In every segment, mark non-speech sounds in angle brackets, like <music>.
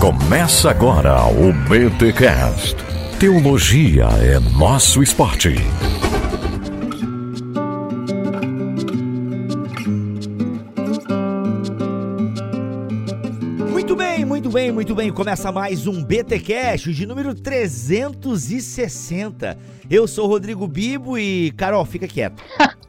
Começa agora o BTCast. Teologia é nosso esporte. Muito bem, muito bem, muito bem. Começa mais um BT Cash de número 360. Eu sou o Rodrigo Bibo e Carol, fica quieto. <laughs>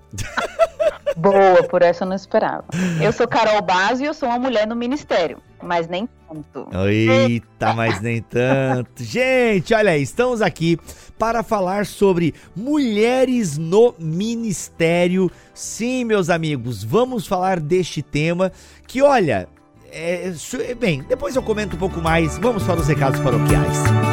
Boa, por essa eu não esperava. Eu sou Carol Base e eu sou uma mulher no ministério, mas nem tanto. Eita, mas nem tanto. Gente, olha aí, estamos aqui para falar sobre mulheres no ministério. Sim, meus amigos, vamos falar deste tema que, olha, é, bem, depois eu comento um pouco mais. Vamos para os recados paroquiais.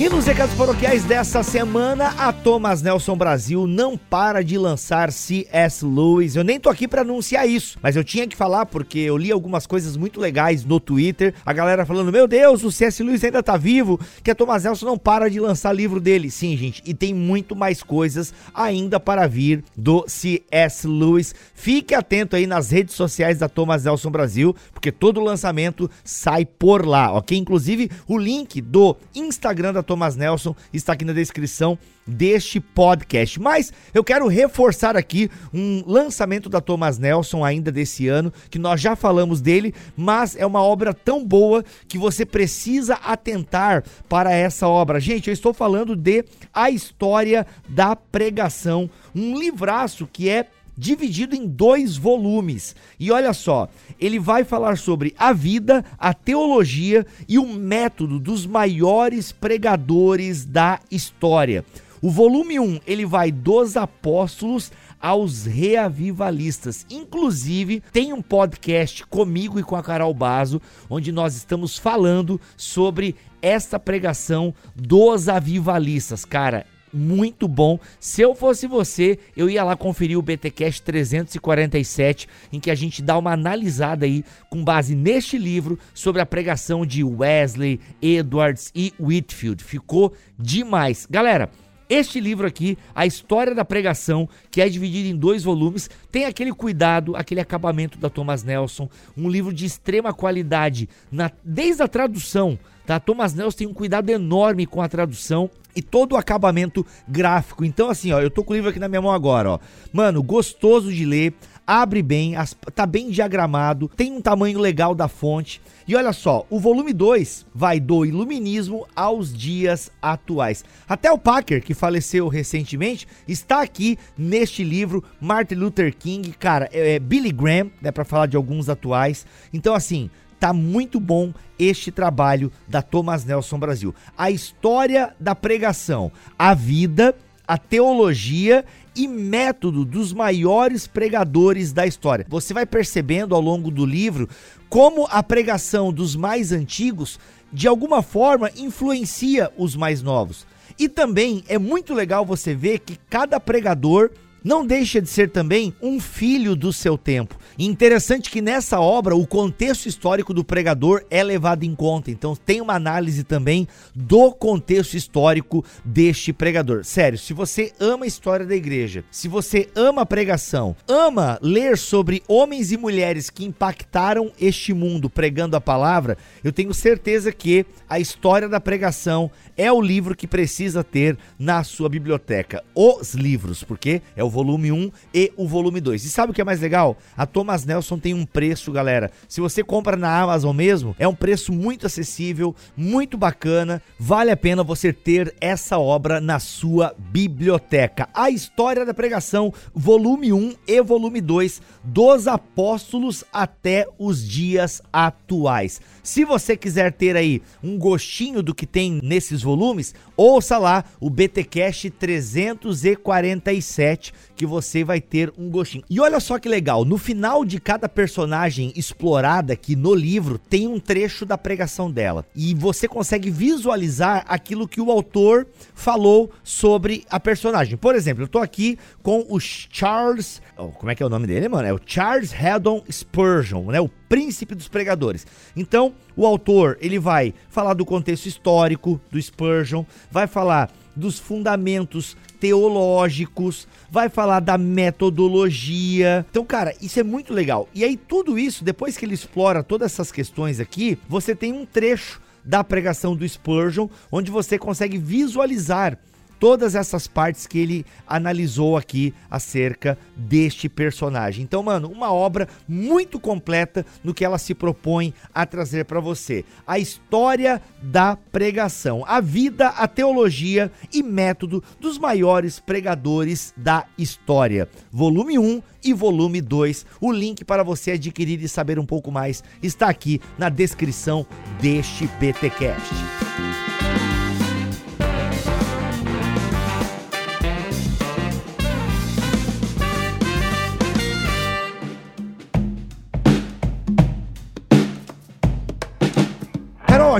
E nos recados paroquiais dessa semana, a Thomas Nelson Brasil não para de lançar C.S. Lewis. Eu nem tô aqui para anunciar isso, mas eu tinha que falar porque eu li algumas coisas muito legais no Twitter. A galera falando: Meu Deus, o C.S. Lewis ainda tá vivo, que a Thomas Nelson não para de lançar livro dele. Sim, gente, e tem muito mais coisas ainda para vir do C.S. Lewis. Fique atento aí nas redes sociais da Thomas Nelson Brasil, porque todo lançamento sai por lá, ok? Inclusive, o link do Instagram da Thomas Nelson está aqui na descrição deste podcast. Mas eu quero reforçar aqui um lançamento da Thomas Nelson ainda desse ano, que nós já falamos dele, mas é uma obra tão boa que você precisa atentar para essa obra. Gente, eu estou falando de A História da Pregação, um livraço que é dividido em dois volumes. E olha só, ele vai falar sobre a vida, a teologia e o método dos maiores pregadores da história. O volume 1, ele vai dos apóstolos aos reavivalistas. Inclusive, tem um podcast comigo e com a Carol Bazo, onde nós estamos falando sobre esta pregação dos avivalistas. Cara, muito bom. Se eu fosse você, eu ia lá conferir o BTcast 347, em que a gente dá uma analisada aí com base neste livro sobre a pregação de Wesley, Edwards e Whitfield. Ficou demais. Galera, este livro aqui, A História da Pregação, que é dividido em dois volumes, tem aquele cuidado, aquele acabamento da Thomas Nelson, um livro de extrema qualidade, na, desde a tradução, tá? Thomas Nelson tem um cuidado enorme com a tradução e todo o acabamento gráfico. Então, assim, ó, eu tô com o livro aqui na minha mão agora, ó. Mano, gostoso de ler, abre bem, as, tá bem diagramado, tem um tamanho legal da fonte. E olha só, o volume 2 vai do iluminismo aos dias atuais. Até o Packer, que faleceu recentemente, está aqui neste livro, Martin Luther King, cara, é, é Billy Graham, né, para falar de alguns atuais. Então assim, tá muito bom este trabalho da Thomas Nelson Brasil. A história da pregação, a vida, a teologia e método dos maiores pregadores da história. Você vai percebendo ao longo do livro como a pregação dos mais antigos de alguma forma influencia os mais novos. E também é muito legal você ver que cada pregador não deixa de ser também um filho do seu tempo. interessante que nessa obra o contexto histórico do pregador é levado em conta. Então tem uma análise também do contexto histórico deste pregador. Sério, se você ama a história da igreja, se você ama a pregação, ama ler sobre homens e mulheres que impactaram este mundo pregando a palavra, eu tenho certeza que a história da pregação é o livro que precisa ter na sua biblioteca. Os livros, porque é o volume 1 e o volume 2. E sabe o que é mais legal? A Thomas Nelson tem um preço, galera. Se você compra na Amazon mesmo, é um preço muito acessível, muito bacana. Vale a pena você ter essa obra na sua biblioteca. A História da Pregação, volume 1 e volume 2, dos apóstolos até os dias atuais. Se você quiser ter aí um gostinho do que tem nesses volumes, ouça lá o BTcast 347 que você vai ter um gostinho. E olha só que legal, no final de cada personagem explorada aqui no livro tem um trecho da pregação dela e você consegue visualizar aquilo que o autor falou sobre a personagem. Por exemplo, eu tô aqui com o Charles, oh, como é que é o nome dele, mano? É o Charles Haddon Spurgeon, né? O príncipe dos pregadores. Então, o autor, ele vai falar do contexto histórico do Spurgeon, vai falar dos fundamentos teológicos, vai falar da metodologia. Então, cara, isso é muito legal. E aí, tudo isso, depois que ele explora todas essas questões aqui, você tem um trecho da pregação do Spurgeon, onde você consegue visualizar todas essas partes que ele analisou aqui acerca deste personagem. Então, mano, uma obra muito completa no que ela se propõe a trazer para você. A história da pregação, a vida, a teologia e método dos maiores pregadores da história. Volume 1 e volume 2. O link para você adquirir e saber um pouco mais está aqui na descrição deste BTcast.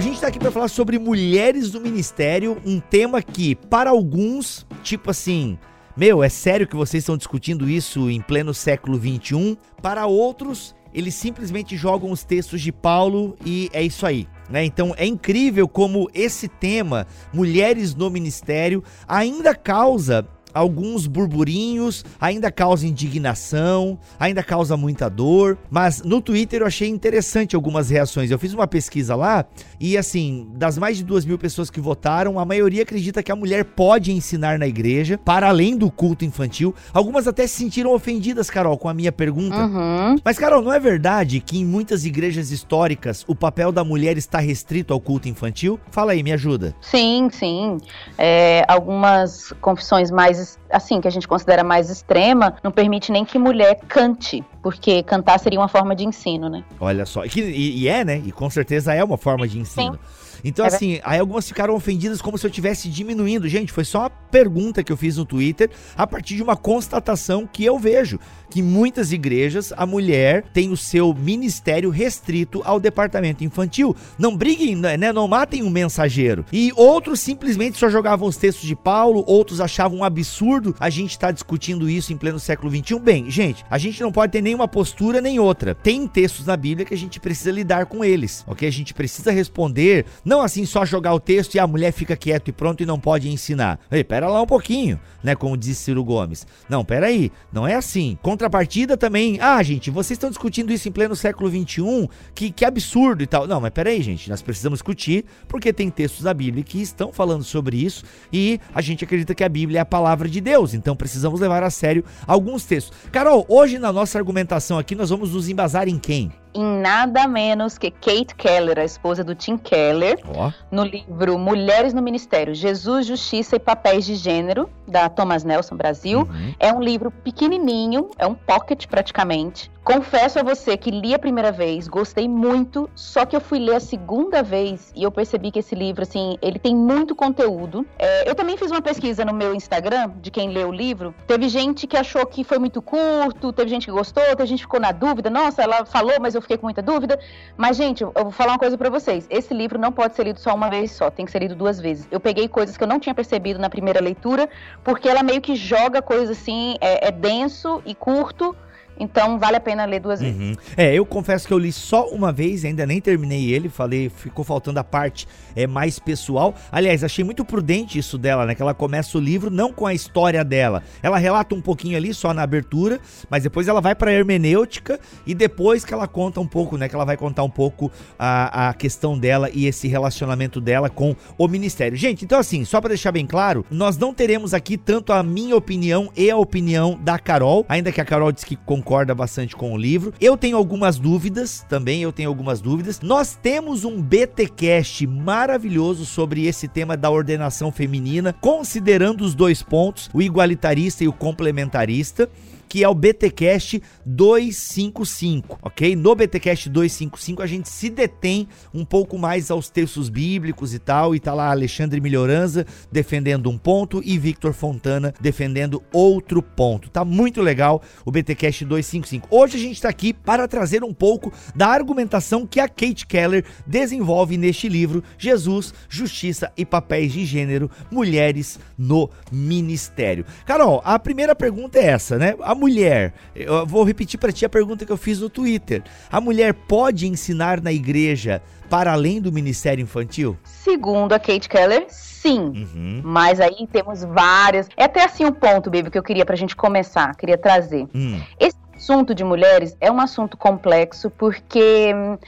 A gente está aqui para falar sobre mulheres do ministério, um tema que para alguns, tipo assim, meu, é sério que vocês estão discutindo isso em pleno século 21? Para outros, eles simplesmente jogam os textos de Paulo e é isso aí. Né? Então é incrível como esse tema, mulheres no ministério, ainda causa alguns burburinhos, ainda causa indignação, ainda causa muita dor, mas no Twitter eu achei interessante algumas reações. Eu fiz uma pesquisa lá e, assim, das mais de duas mil pessoas que votaram, a maioria acredita que a mulher pode ensinar na igreja, para além do culto infantil. Algumas até se sentiram ofendidas, Carol, com a minha pergunta. Uhum. Mas, Carol, não é verdade que em muitas igrejas históricas o papel da mulher está restrito ao culto infantil? Fala aí, me ajuda. Sim, sim. É, algumas confissões mais assim, que a gente considera mais extrema, não permite nem que mulher cante, porque cantar seria uma forma de ensino, né? Olha só, e, e é, né? E com certeza é uma forma de ensino. Sim. Então, é assim, aí algumas ficaram ofendidas como se eu estivesse diminuindo. Gente, foi só uma pergunta que eu fiz no Twitter a partir de uma constatação que eu vejo. Que muitas igrejas, a mulher tem o seu ministério restrito ao departamento infantil. Não briguem, né? Não matem um mensageiro. E outros simplesmente só jogavam os textos de Paulo, outros achavam um absurdo a gente estar tá discutindo isso em pleno século XXI. Bem, gente, a gente não pode ter nenhuma postura nem outra. Tem textos na Bíblia que a gente precisa lidar com eles, ok? A gente precisa responder não assim só jogar o texto e a mulher fica quieto e pronto e não pode ensinar. Ei, pera lá um pouquinho, né? Como disse Ciro Gomes. Não, pera aí, não é assim. Contrapartida também, ah, gente, vocês estão discutindo isso em pleno século XXI, que, que absurdo e tal. Não, mas pera aí, gente, nós precisamos discutir porque tem textos da Bíblia que estão falando sobre isso e a gente acredita que a Bíblia é a palavra de Deus, então precisamos levar a sério alguns textos. Carol, hoje na nossa argumentação aqui nós vamos nos embasar em quem? Em nada menos que Kate Keller, a esposa do Tim Keller, oh. no livro Mulheres no Ministério: Jesus, Justiça e Papéis de Gênero, da Thomas Nelson Brasil. Uhum. É um livro pequenininho, é um pocket praticamente. Confesso a você que li a primeira vez, gostei muito, só que eu fui ler a segunda vez e eu percebi que esse livro, assim, ele tem muito conteúdo. É, eu também fiz uma pesquisa no meu Instagram de quem leu o livro. Teve gente que achou que foi muito curto, teve gente que gostou, teve gente que ficou na dúvida. Nossa, ela falou, mas eu fiquei com muita dúvida. Mas, gente, eu vou falar uma coisa para vocês. Esse livro não pode ser lido só uma vez só, tem que ser lido duas vezes. Eu peguei coisas que eu não tinha percebido na primeira leitura, porque ela meio que joga coisas assim, é, é denso e curto então vale a pena ler duas vezes. Uhum. É, eu confesso que eu li só uma vez, ainda nem terminei ele, falei, ficou faltando a parte é, mais pessoal. Aliás, achei muito prudente isso dela, né? Que ela começa o livro não com a história dela. Ela relata um pouquinho ali só na abertura, mas depois ela vai pra hermenêutica e depois que ela conta um pouco, né? Que ela vai contar um pouco a, a questão dela e esse relacionamento dela com o ministério. Gente, então assim, só para deixar bem claro, nós não teremos aqui tanto a minha opinião e a opinião da Carol, ainda que a Carol disse que concorda concorda bastante com o livro. Eu tenho algumas dúvidas, também eu tenho algumas dúvidas. Nós temos um BTcast maravilhoso sobre esse tema da ordenação feminina, considerando os dois pontos, o igualitarista e o complementarista que é o BTcast 255, ok? No BTcast 255 a gente se detém um pouco mais aos textos bíblicos e tal, e tá lá Alexandre Melhoranza defendendo um ponto e Victor Fontana defendendo outro ponto. Tá muito legal o BTcast 255. Hoje a gente tá aqui para trazer um pouco da argumentação que a Kate Keller desenvolve neste livro Jesus, Justiça e Papéis de Gênero, Mulheres no Ministério. Carol, a primeira pergunta é essa, né? A mulher, eu vou repetir para ti a pergunta que eu fiz no Twitter. A mulher pode ensinar na igreja para além do ministério infantil? Segundo a Kate Keller, sim. Uhum. Mas aí temos várias. É até assim um ponto, Baby, que eu queria pra gente começar, queria trazer. Hum. Esse assunto de mulheres é um assunto complexo porque hum,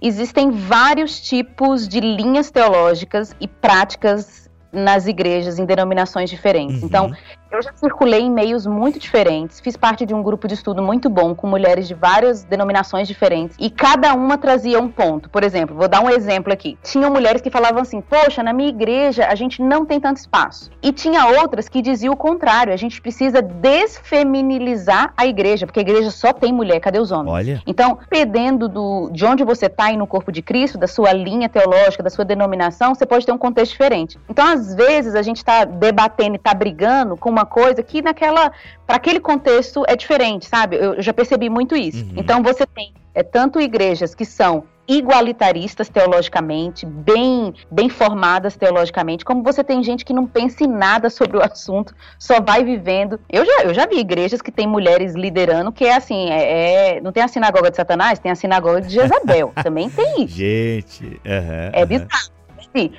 existem vários tipos de linhas teológicas e práticas nas igrejas em denominações diferentes. Uhum. Então, eu já circulei em meios muito diferentes, fiz parte de um grupo de estudo muito bom com mulheres de várias denominações diferentes e cada uma trazia um ponto. Por exemplo, vou dar um exemplo aqui. Tinham mulheres que falavam assim: "Poxa, na minha igreja a gente não tem tanto espaço". E tinha outras que diziam o contrário: "A gente precisa desfeminilizar a igreja, porque a igreja só tem mulher, cadê os homens?". Olha. Então, dependendo do de onde você está no corpo de Cristo, da sua linha teológica, da sua denominação, você pode ter um contexto diferente. Então, às vezes a gente está debatendo e está brigando com uma uma coisa que naquela para aquele contexto é diferente, sabe? Eu, já percebi muito isso. Uhum. Então você tem é, tanto igrejas que são igualitaristas teologicamente, bem, bem formadas teologicamente, como você tem gente que não pensa em nada sobre o assunto, só vai vivendo. Eu já, eu já vi igrejas que tem mulheres liderando, que é assim, é, é não tem a sinagoga de Satanás, tem a sinagoga de Jezabel. <laughs> Também tem isso. Gente, uhum, é bizarro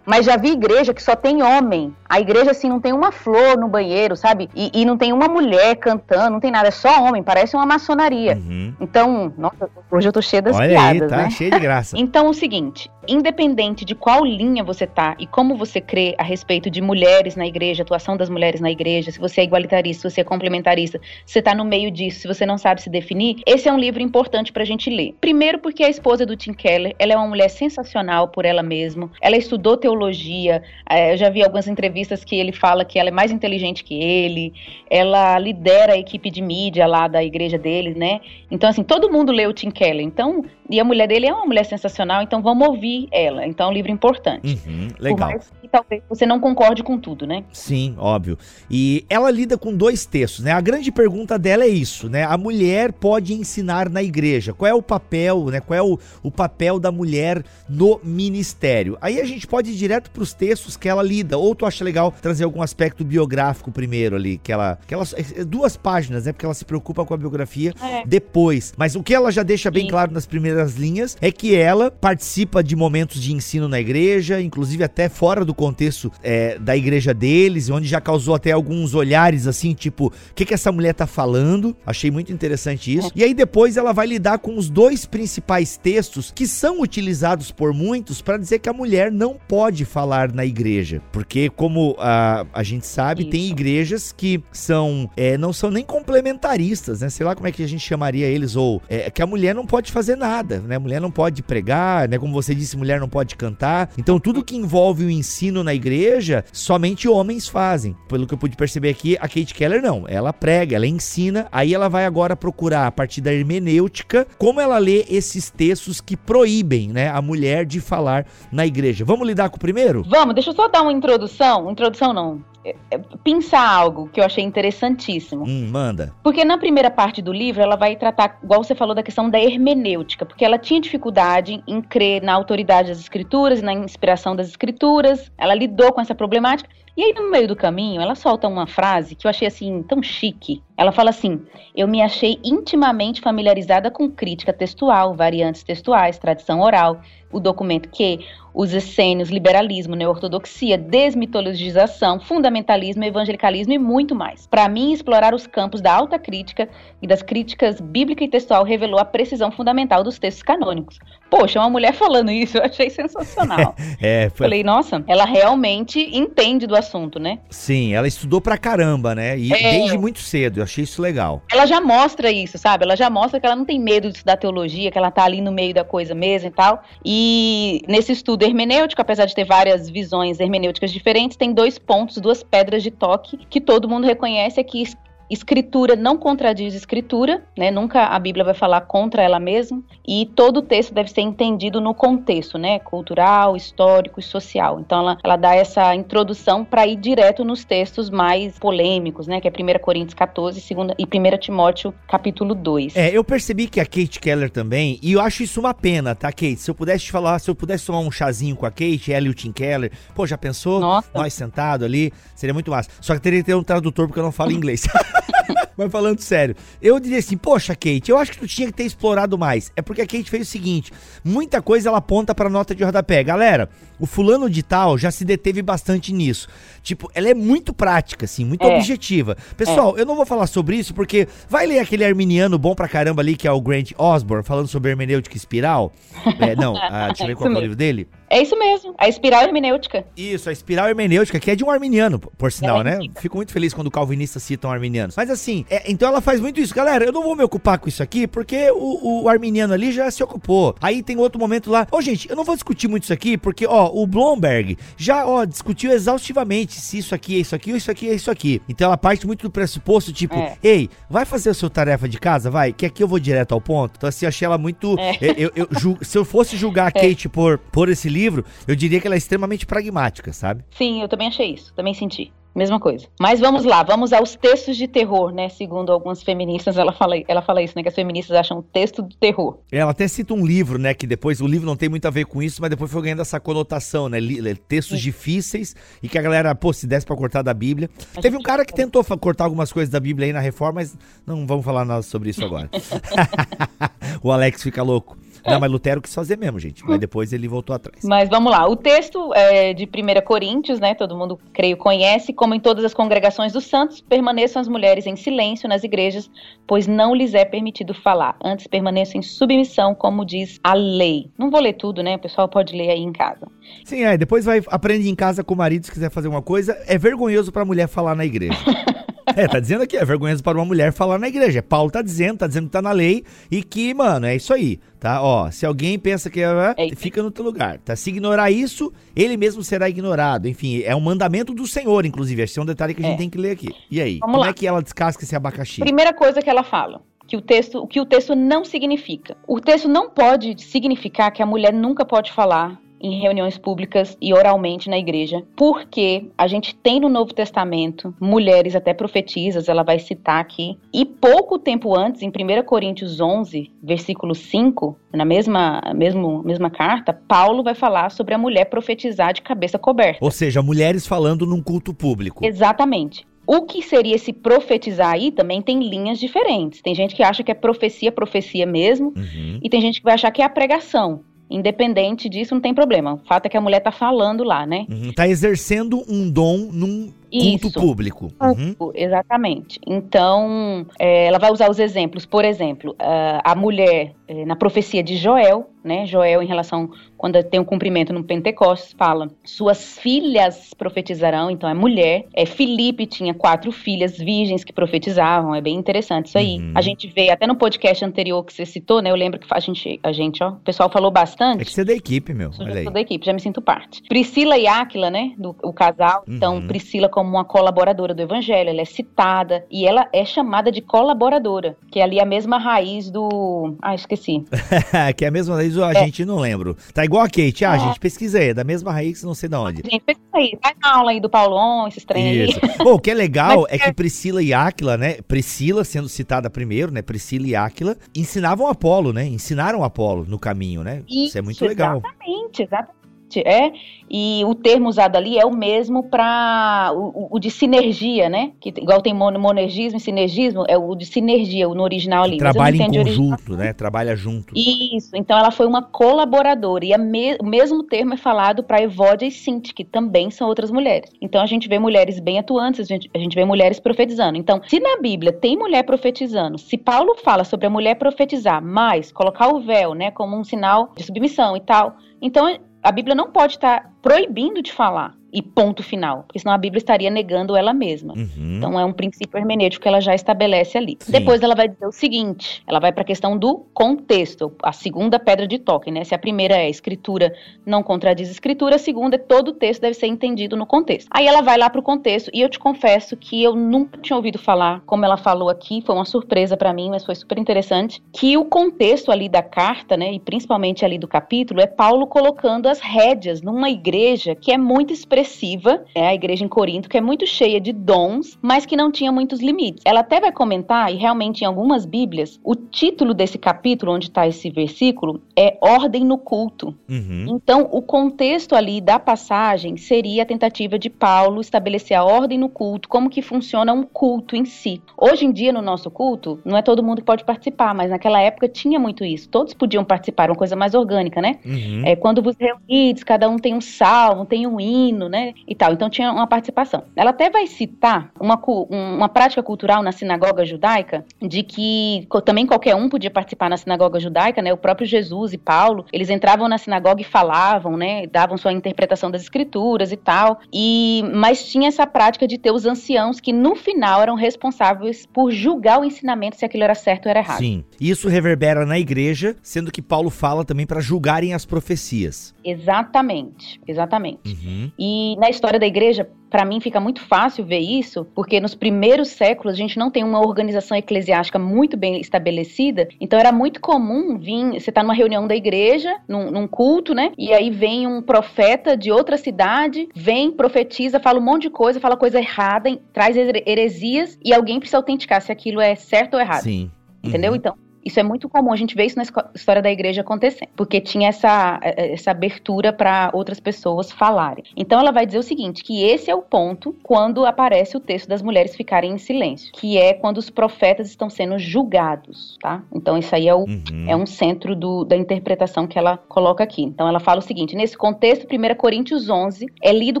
mas já vi igreja que só tem homem. A igreja, assim, não tem uma flor no banheiro, sabe? E, e não tem uma mulher cantando, não tem nada, é só homem, parece uma maçonaria. Uhum. Então, nossa, hoje eu tô cheia das Olha piadas, aí, tá né? cheia de graça. <laughs> então, o seguinte, independente de qual linha você tá e como você crê a respeito de mulheres na igreja, atuação das mulheres na igreja, se você é igualitarista, se você é complementarista, se você tá no meio disso, se você não sabe se definir, esse é um livro importante pra gente ler. Primeiro porque a esposa do Tim Keller, ela é uma mulher sensacional por ela mesma, ela estudou teologia, é, eu já vi algumas entrevistas que ele fala que ela é mais inteligente que ele, ela lidera a equipe de mídia lá da igreja dele, né? Então, assim, todo mundo lê o Tim Keller. Então, e a mulher dele é uma mulher sensacional, então vamos ouvir ela. Então, é um livro importante. Uhum, legal. Por mais que talvez você não concorde com tudo, né? Sim, óbvio. E ela lida com dois textos, né? A grande pergunta dela é isso, né? A mulher pode ensinar na igreja. Qual é o papel, né? Qual é o, o papel da mulher no ministério? Aí a gente pode ir direto para os textos que ela lida. Ou tu acha legal trazer algum aspecto biográfico primeiro ali, que ela, que ela é, é duas páginas, né? Porque ela se preocupa com a biografia é. depois. Mas o que ela já deixa bem Sim. claro nas primeiras linhas é que ela participa de momentos de ensino na igreja, inclusive até fora do contexto é, da igreja deles, onde já causou até alguns olhares assim, tipo, o que que essa mulher tá falando? Achei muito interessante isso. É. E aí depois ela vai lidar com os dois principais textos que são utilizados por muitos para dizer que a mulher não pode falar na igreja, porque como a, a gente sabe, isso. tem igrejas que são é, não são nem complementaristas, né? Sei lá como é que a gente chamaria eles ou é, que a mulher não pode fazer nada, né? A mulher não pode pregar, né? Como você disse, mulher não pode cantar. Então tudo que envolve o ensino na igreja, somente homens fazem. Pelo que eu pude perceber aqui, a Kate Keller não. Ela prega, ela ensina. Aí ela vai agora procurar a partir da hermenêutica como ela lê esses textos que proíbem, né, a mulher de falar na igreja. Vamos lidar com o primeiro? Vamos. Deixa eu só dar uma introdução. Introdução não. É, é, pensar algo que eu achei interessantíssimo. Hum, manda. Porque na primeira parte do livro ela vai tratar, igual você falou, da questão da hermenêutica, porque ela tinha dificuldade em crer na autoridade das escrituras, na inspiração das escrituras, ela lidou com essa problemática. E aí, no meio do caminho, ela solta uma frase que eu achei assim tão chique. Ela fala assim: Eu me achei intimamente familiarizada com crítica textual, variantes textuais, tradição oral, o documento que os essênios, liberalismo, neortodoxia, desmitologização, fundamentalismo, evangelicalismo e muito mais. Para mim, explorar os campos da alta crítica e das críticas bíblica e textual revelou a precisão fundamental dos textos canônicos. Poxa, uma mulher falando isso, eu achei sensacional. <laughs> é, foi... Falei, nossa, ela realmente entende do assunto, né? Sim, ela estudou pra caramba, né? E é... desde muito cedo, eu achei isso legal. Ela já mostra isso, sabe? Ela já mostra que ela não tem medo de estudar teologia, que ela tá ali no meio da coisa mesmo e tal. E nesse estudo hermenêutico, apesar de ter várias visões hermenêuticas diferentes, tem dois pontos, duas pedras de toque que todo mundo reconhece é que Escritura não contradiz escritura, né? Nunca a Bíblia vai falar contra ela mesma. E todo o texto deve ser entendido no contexto, né? Cultural, histórico e social. Então ela, ela dá essa introdução para ir direto nos textos mais polêmicos, né? Que é 1 Coríntios 14 segunda, e 1 Timóteo capítulo 2. É, eu percebi que a Kate Keller também, e eu acho isso uma pena, tá, Kate? Se eu pudesse te falar, se eu pudesse tomar um chazinho com a Kate, ela e o Tim Keller, pô, já pensou? Nossa. Nós sentado ali, seria muito massa. Só que teria que ter um tradutor porque eu não falo inglês. <laughs> <laughs> Mas falando sério, eu diria assim, poxa, Kate, eu acho que tu tinha que ter explorado mais. É porque a Kate fez o seguinte: muita coisa ela aponta pra nota de rodapé. Galera, o fulano de tal já se deteve bastante nisso. Tipo, ela é muito prática, assim, muito é. objetiva. Pessoal, é. eu não vou falar sobre isso porque vai ler aquele arminiano bom pra caramba ali, que é o Grant Osborne, falando sobre hermenêutica espiral. <laughs> É, não, ah, deixa eu ver qual é o livro dele. É isso mesmo, a espiral hermenêutica. Isso, a espiral hermenêutica, que é de um arminiano, por sinal, é né? Fico muito feliz quando calvinistas citam arminianos. Mas assim, é, então ela faz muito isso. Galera, eu não vou me ocupar com isso aqui, porque o, o arminiano ali já se ocupou. Aí tem outro momento lá. Ô, gente, eu não vou discutir muito isso aqui, porque, ó, o Blomberg já, ó, discutiu exaustivamente se isso aqui é isso aqui ou isso aqui é isso aqui. Então ela parte muito do pressuposto, tipo, é. ei, vai fazer a sua tarefa de casa, vai, que aqui eu vou direto ao ponto. Então, assim, eu achei ela muito. É. Eu, eu, eu, se eu fosse julgar a <laughs> é. Kate por, por esse livro, eu diria que ela é extremamente pragmática, sabe? Sim, eu também achei isso, também senti. Mesma coisa. Mas vamos lá, vamos aos textos de terror, né? Segundo algumas feministas, ela fala, ela fala isso, né? Que as feministas acham texto de terror. Ela até cita um livro, né? Que depois, o livro não tem muito a ver com isso, mas depois foi ganhando essa conotação, né? Textos Sim. difíceis e que a galera, pô, se desse pra cortar da Bíblia. A Teve um cara que tentou cortar algumas coisas da Bíblia aí na reforma, mas não vamos falar nada sobre isso agora. <laughs> <laughs> o Alex fica louco. Não, mas Lutero quis fazer mesmo, gente. Mas depois ele voltou atrás. Mas vamos lá. O texto é de 1 Coríntios, né? Todo mundo, creio, conhece. Como em todas as congregações dos santos, permaneçam as mulheres em silêncio nas igrejas, pois não lhes é permitido falar. Antes permaneçam em submissão, como diz a lei. Não vou ler tudo, né? O pessoal pode ler aí em casa. Sim, é. Depois vai aprende em casa com o marido se quiser fazer uma coisa. É vergonhoso pra mulher falar na igreja. <laughs> É, tá dizendo aqui, é vergonhoso para uma mulher falar na igreja. Paulo tá dizendo, tá dizendo que tá na lei e que, mano, é isso aí, tá? Ó, se alguém pensa que é, é fica no teu lugar, tá? Se ignorar isso, ele mesmo será ignorado. Enfim, é um mandamento do Senhor, inclusive. Esse é um detalhe que a gente é. tem que ler aqui. E aí, Vamos como lá. é que ela descasca esse abacaxi? Primeira coisa que ela fala que o texto, o que o texto não significa. O texto não pode significar que a mulher nunca pode falar em reuniões públicas e oralmente na igreja, porque a gente tem no Novo Testamento mulheres até profetisas, ela vai citar aqui, e pouco tempo antes, em 1 Coríntios 11, versículo 5, na mesma, mesmo, mesma carta, Paulo vai falar sobre a mulher profetizar de cabeça coberta. Ou seja, mulheres falando num culto público. Exatamente. O que seria esse profetizar aí também tem linhas diferentes. Tem gente que acha que é profecia, profecia mesmo, uhum. e tem gente que vai achar que é a pregação. Independente disso, não tem problema. O fato é que a mulher tá falando lá, né? Uhum, tá exercendo um dom num culto Isso. público. Uhum. Exatamente. Então, é, ela vai usar os exemplos. Por exemplo, a, a mulher é, na profecia de Joel, né? Joel, em relação quando tem um cumprimento no Pentecostes, fala: suas filhas profetizarão. Então, é mulher. É, Filipe tinha quatro filhas virgens que profetizavam. É bem interessante isso aí. Uhum. A gente vê até no podcast anterior que você citou, né? Eu lembro que a gente, a gente, ó, o pessoal falou bastante. É que você é da equipe, meu. Eu sou da equipe, já me sinto parte. Priscila e Áquila, né? Do, o casal. Então, uhum. Priscila como uma colaboradora do evangelho, ela é citada e ela é chamada de colaboradora, que é ali a mesma raiz do. Ah, esqueci. <laughs> que é a mesma raiz do a é. gente não lembro. Tá igual a Kate. Ah, é. gente, pesquisa aí, é da mesma raiz, não sei de onde. Gente, pesquisa aí. Vai na aula aí do Paulon, esses treinos Isso. aí. Bom, o que é legal Mas, é que Priscila e Áquila, né? Priscila sendo citada primeiro, né? Priscila e Áquila ensinavam Apolo, né? Ensinaram Apolo no caminho, né? Isso, Isso é muito legal. Exatamente, exatamente. É, e o termo usado ali é o mesmo para o, o, de sinergia, né? Que, igual tem monergismo e sinergismo, é o de sinergia, o no original ali. Trabalha em conjunto, né? Trabalha junto. Isso, então ela foi uma colaboradora. E me, o mesmo termo é falado para Evódia e Cinti, que também são outras mulheres. Então a gente vê mulheres bem atuantes, a gente, a gente vê mulheres profetizando. Então, se na Bíblia tem mulher profetizando, se Paulo fala sobre a mulher profetizar, mas colocar o véu, né, como um sinal de submissão e tal, então a Bíblia não pode estar proibindo de falar e ponto final, porque senão a Bíblia estaria negando ela mesma. Uhum. Então é um princípio hermenêutico que ela já estabelece ali. Sim. Depois ela vai dizer o seguinte, ela vai para a questão do contexto, a segunda pedra de toque, né? Se a primeira é escritura não contradiz escritura, a segunda é todo o texto deve ser entendido no contexto. Aí ela vai lá para o contexto e eu te confesso que eu nunca tinha ouvido falar, como ela falou aqui, foi uma surpresa para mim, mas foi super interessante, que o contexto ali da carta, né, e principalmente ali do capítulo, é Paulo colocando as rédeas numa igreja igreja que é muito expressiva, é a igreja em Corinto, que é muito cheia de dons, mas que não tinha muitos limites. Ela até vai comentar, e realmente em algumas Bíblias, o título desse capítulo, onde está esse versículo, é Ordem no Culto. Uhum. Então, o contexto ali da passagem seria a tentativa de Paulo estabelecer a ordem no culto, como que funciona um culto em si. Hoje em dia, no nosso culto, não é todo mundo que pode participar, mas naquela época tinha muito isso. Todos podiam participar, uma coisa mais orgânica, né? Uhum. É, quando vos reunides, cada um tem um salmo, tem um hino, né? E tal. Então tinha uma participação. Ela até vai citar uma, uma prática cultural na sinagoga judaica de que também qualquer um podia participar na sinagoga judaica, né? O próprio Jesus e Paulo, eles entravam na sinagoga e falavam, né? Davam sua interpretação das escrituras e tal. E mas tinha essa prática de ter os anciãos que no final eram responsáveis por julgar o ensinamento se aquilo era certo ou era errado. Sim. Isso reverbera na igreja, sendo que Paulo fala também para julgarem as profecias. Exatamente, exatamente. Uhum. E na história da igreja, para mim fica muito fácil ver isso, porque nos primeiros séculos a gente não tem uma organização eclesiástica muito bem estabelecida, então era muito comum vir, você tá numa reunião da igreja, num, num, culto, né? E aí vem um profeta de outra cidade, vem, profetiza, fala um monte de coisa, fala coisa errada, traz heresias e alguém precisa autenticar se aquilo é certo ou errado. Sim. Entendeu? Uhum. Então, isso é muito comum, a gente vê isso na história da igreja acontecendo, porque tinha essa, é, é, essa abertura para outras pessoas falarem. Então ela vai dizer o seguinte, que esse é o ponto quando aparece o texto das mulheres ficarem em silêncio, que é quando os profetas estão sendo julgados, tá? Então isso aí é, o, uhum. é um centro do, da interpretação que ela coloca aqui. Então ela fala o seguinte, nesse contexto, 1 Coríntios 11 é lido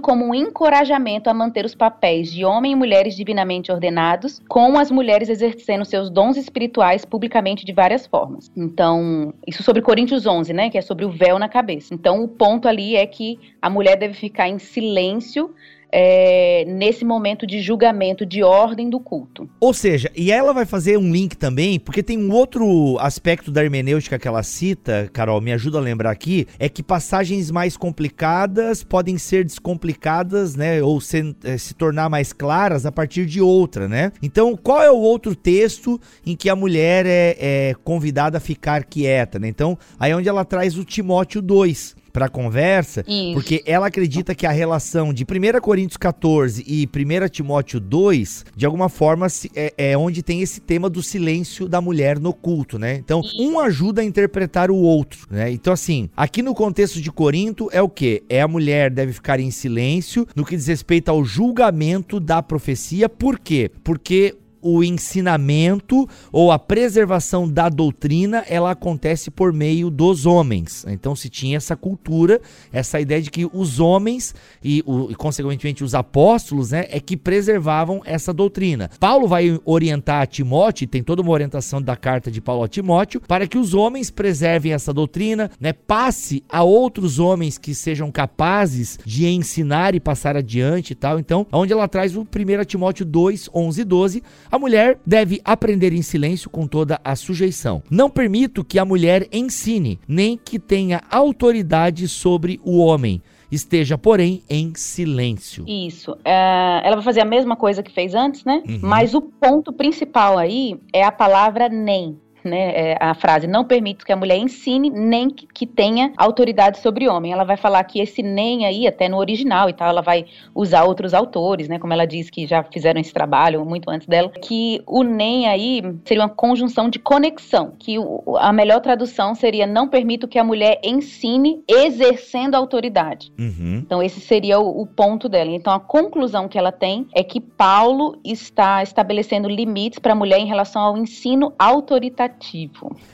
como um encorajamento a manter os papéis de homem e mulheres divinamente ordenados, com as mulheres exercendo seus dons espirituais publicamente de várias formas. Então, isso sobre Coríntios 11, né, que é sobre o véu na cabeça. Então, o ponto ali é que a mulher deve ficar em silêncio é, nesse momento de julgamento de ordem do culto. Ou seja, e ela vai fazer um link também, porque tem um outro aspecto da hermenêutica que ela cita, Carol, me ajuda a lembrar aqui, é que passagens mais complicadas podem ser descomplicadas, né, ou se, é, se tornar mais claras a partir de outra, né? Então, qual é o outro texto em que a mulher é, é convidada a ficar quieta, né? Então, aí é onde ela traz o Timóteo 2 para conversa, Isso. porque ela acredita que a relação de 1 Coríntios 14 e 1 Timóteo 2, de alguma forma, é, é, onde tem esse tema do silêncio da mulher no culto, né? Então, um ajuda a interpretar o outro, né? Então, assim, aqui no contexto de Corinto é o que? É a mulher deve ficar em silêncio no que diz respeito ao julgamento da profecia, por quê? Porque o ensinamento ou a preservação da doutrina, ela acontece por meio dos homens. Então se tinha essa cultura, essa ideia de que os homens e, o, e consequentemente os apóstolos, né, é que preservavam essa doutrina. Paulo vai orientar a Timóteo, tem toda uma orientação da carta de Paulo a Timóteo, para que os homens preservem essa doutrina, né, passe a outros homens que sejam capazes de ensinar e passar adiante e tal. Então, onde ela traz o 1 Timóteo 2, 11 e 12, a mulher deve aprender em silêncio com toda a sujeição. Não permito que a mulher ensine, nem que tenha autoridade sobre o homem esteja, porém, em silêncio. Isso. É, ela vai fazer a mesma coisa que fez antes, né? Uhum. Mas o ponto principal aí é a palavra nem né, é, a frase não permito que a mulher ensine nem que, tenha autoridade sobre o homem. Ela vai falar que esse nem aí, até no original e tal, ela vai usar outros autores, né, como ela diz que já fizeram esse trabalho muito antes dela, que o nem aí seria uma conjunção de conexão, que a melhor tradução seria não permito que a mulher ensine exercendo autoridade. Uhum. Então esse seria o, o ponto dela. Então a conclusão que ela tem é que Paulo está estabelecendo limites para a mulher em relação ao ensino autoritativo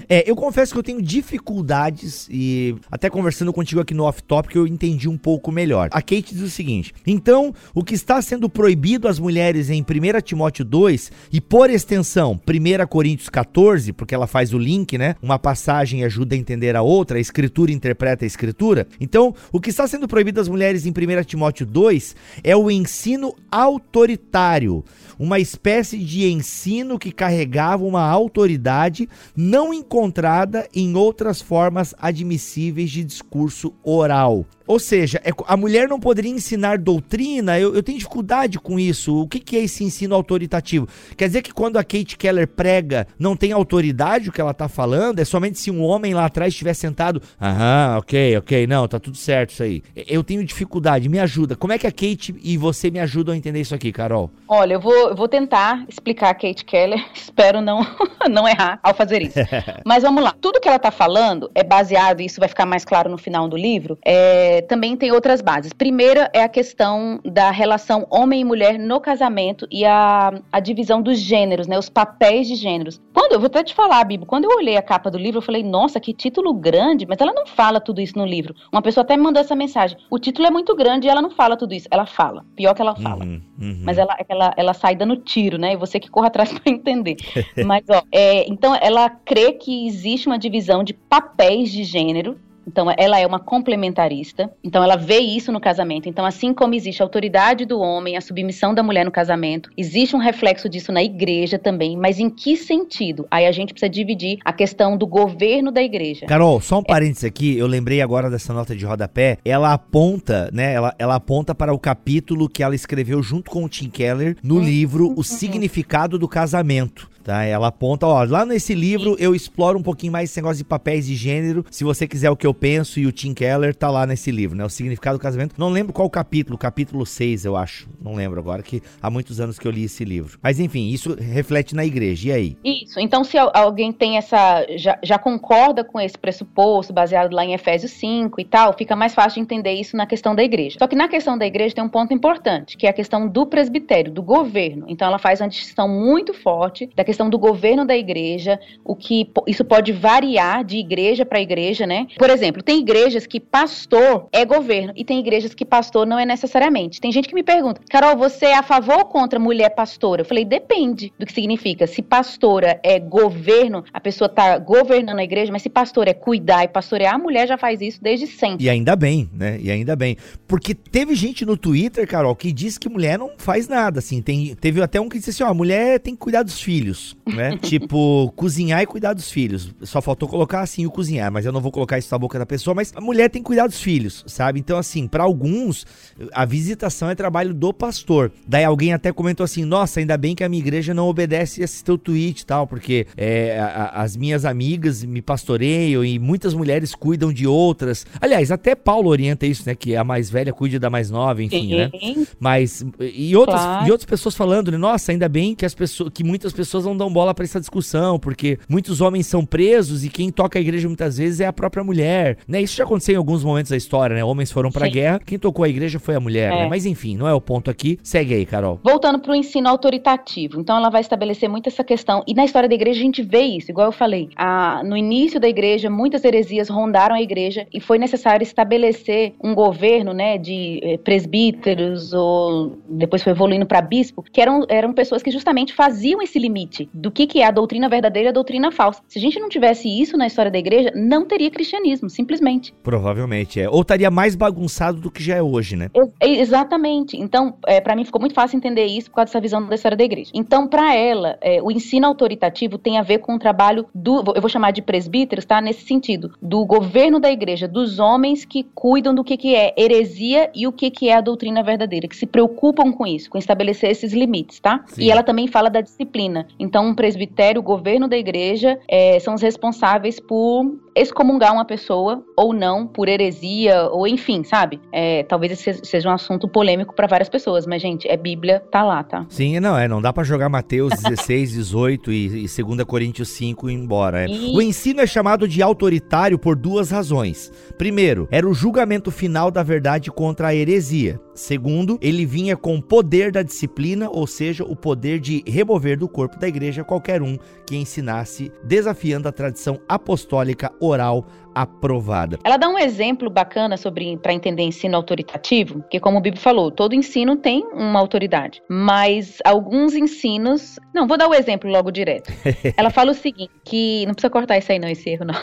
é, eu confesso que eu tenho dificuldades e até conversando contigo aqui no off-topic eu entendi um pouco melhor. A Kate diz o seguinte: então, o que está sendo proibido às mulheres em 1 Timóteo 2 e por extensão 1 Coríntios 14, porque ela faz o link, né? Uma passagem ajuda a entender a outra, a escritura interpreta a escritura. Então, o que está sendo proibido às mulheres em 1 Timóteo 2 é o ensino autoritário, uma espécie de ensino que carregava uma autoridade não encontrada em outras formas admissíveis de discurso oral. Ou seja, é, a mulher não poderia ensinar doutrina? Eu, eu tenho dificuldade com isso. O que, que é esse ensino autoritativo? Quer dizer que quando a Kate Keller prega, não tem autoridade o que ela tá falando? É somente se um homem lá atrás estiver sentado, aham, ok, ok, não, tá tudo certo isso aí. Eu tenho dificuldade, me ajuda. Como é que a Kate e você me ajudam a entender isso aqui, Carol? Olha, eu vou, eu vou tentar explicar a Kate Keller, <laughs> espero não, <laughs> não errar ao fazer isso. <laughs> Mas vamos lá, tudo que ela tá falando é baseado, e isso vai ficar mais claro no final do livro, é, também tem outras bases. Primeira é a questão da relação homem e mulher no casamento e a, a divisão dos gêneros, né, os papéis de gêneros. Quando, eu vou até te falar, Bibo, quando eu olhei a capa do livro, eu falei, nossa, que título grande, mas ela não fala tudo isso no livro. Uma pessoa até me mandou essa mensagem, o título é muito grande e ela não fala tudo isso. Ela fala, pior que ela fala. Uhum, uhum. Mas ela, ela, ela sai dando tiro, né, e você que corra atrás <laughs> para entender. mas, ó, é, então ela crê que existe uma divisão de papéis de gênero então, ela é uma complementarista. Então, ela vê isso no casamento. Então, assim como existe a autoridade do homem, a submissão da mulher no casamento, existe um reflexo disso na igreja também. Mas em que sentido? Aí a gente precisa dividir a questão do governo da igreja. Carol, só um parênteses aqui. Eu lembrei agora dessa nota de rodapé. Ela aponta, né? Ela, ela aponta para o capítulo que ela escreveu junto com o Tim Keller no uhum. livro O Significado do Casamento. Tá? Ela aponta, ó, lá nesse livro eu exploro um pouquinho mais esse negócio de papéis de gênero. Se você quiser o que eu penso e o Tim Keller tá lá nesse livro, né? O significado do casamento. Não lembro qual capítulo, capítulo 6, eu acho. Não lembro agora, que há muitos anos que eu li esse livro. Mas enfim, isso reflete na igreja. E aí? Isso. Então, se alguém tem essa. Já, já concorda com esse pressuposto, baseado lá em Efésios 5 e tal, fica mais fácil de entender isso na questão da igreja. Só que na questão da igreja tem um ponto importante, que é a questão do presbitério, do governo. Então, ela faz uma distinção muito forte da questão do governo da igreja, o que isso pode variar de igreja para igreja, né? Por exemplo, tem igrejas que pastor é governo e tem igrejas que pastor não é necessariamente. Tem gente que me pergunta, Carol, você é a favor ou contra mulher pastora? Eu falei, depende do que significa. Se pastora é governo, a pessoa tá governando a igreja, mas se pastor é cuidar e pastorear, a mulher já faz isso desde sempre. E ainda bem, né? E ainda bem. Porque teve gente no Twitter, Carol, que disse que mulher não faz nada, assim. Tem, teve até um que disse assim, ó, mulher tem que cuidar dos filhos né? <laughs> tipo, cozinhar e cuidar dos filhos. Só faltou colocar assim o cozinhar, mas eu não vou colocar isso na boca da pessoa, mas a mulher tem que cuidar dos filhos, sabe? Então, assim, para alguns, a visitação é trabalho do pastor. Daí alguém até comentou assim: nossa, ainda bem que a minha igreja não obedece esse teu tweet e tal, porque é, a, as minhas amigas me pastoreiam e muitas mulheres cuidam de outras. Aliás, até Paulo orienta isso, né? Que a mais velha cuide da mais nova, enfim, né? Mas, e outras, claro. e outras pessoas falando, né? Nossa, ainda bem que as pessoas, que muitas pessoas não dão bola para essa discussão, porque muitos homens são presos e quem toca a igreja muitas vezes é a própria mulher, né? Isso já aconteceu em alguns momentos da história, né? Homens foram pra Sim. guerra, quem tocou a igreja foi a mulher, né? é. né? Mas enfim, não é o ponto aqui. Segue aí, Carol. Voltando pro ensino autoritativo. Então ela vai estabelecer muito essa questão. E na história da igreja a gente vê isso, igual eu falei. A, no início da igreja, muitas heresias rondaram a igreja e foi necessário estabelecer um governo, né, de eh, presbíteros ou depois foi evoluindo para bispo, que eram, eram pessoas que justamente faziam esse limite do que, que é a doutrina verdadeira e a doutrina falsa. Se a gente não tivesse isso na história da igreja, não teria cristianismo, simplesmente. Provavelmente, é. Ou estaria mais bagunçado do que já é hoje, né? Ex exatamente. Então, é, para mim ficou muito fácil entender isso por causa dessa visão da história da igreja. Então, para ela, é, o ensino autoritativo tem a ver com o trabalho do, eu vou chamar de presbíteros, tá? Nesse sentido, do governo da igreja, dos homens que cuidam do que, que é heresia e o que, que é a doutrina verdadeira, que se preocupam com isso, com estabelecer esses limites, tá? Sim. E ela também fala da disciplina. Então, um presbitério, o governo da igreja, é, são os responsáveis por excomungar uma pessoa ou não por heresia ou enfim, sabe? É, talvez esse seja um assunto polêmico para várias pessoas, mas gente, é Bíblia, tá lá, tá? Sim, não, é, não dá para jogar Mateus <laughs> 16, 18 e, e 2 Coríntios 5 e embora. É. E... O ensino é chamado de autoritário por duas razões. Primeiro, era o julgamento final da verdade contra a heresia. Segundo, ele vinha com o poder da disciplina, ou seja, o poder de remover do corpo da igreja qualquer um que ensinasse, desafiando a tradição apostólica oral aprovada. Ela dá um exemplo bacana sobre para entender ensino autoritativo, que como o Bibi falou, todo ensino tem uma autoridade, mas alguns ensinos, não, vou dar o um exemplo logo direto. <laughs> Ela fala o seguinte, que não precisa cortar isso aí não, esse erro não.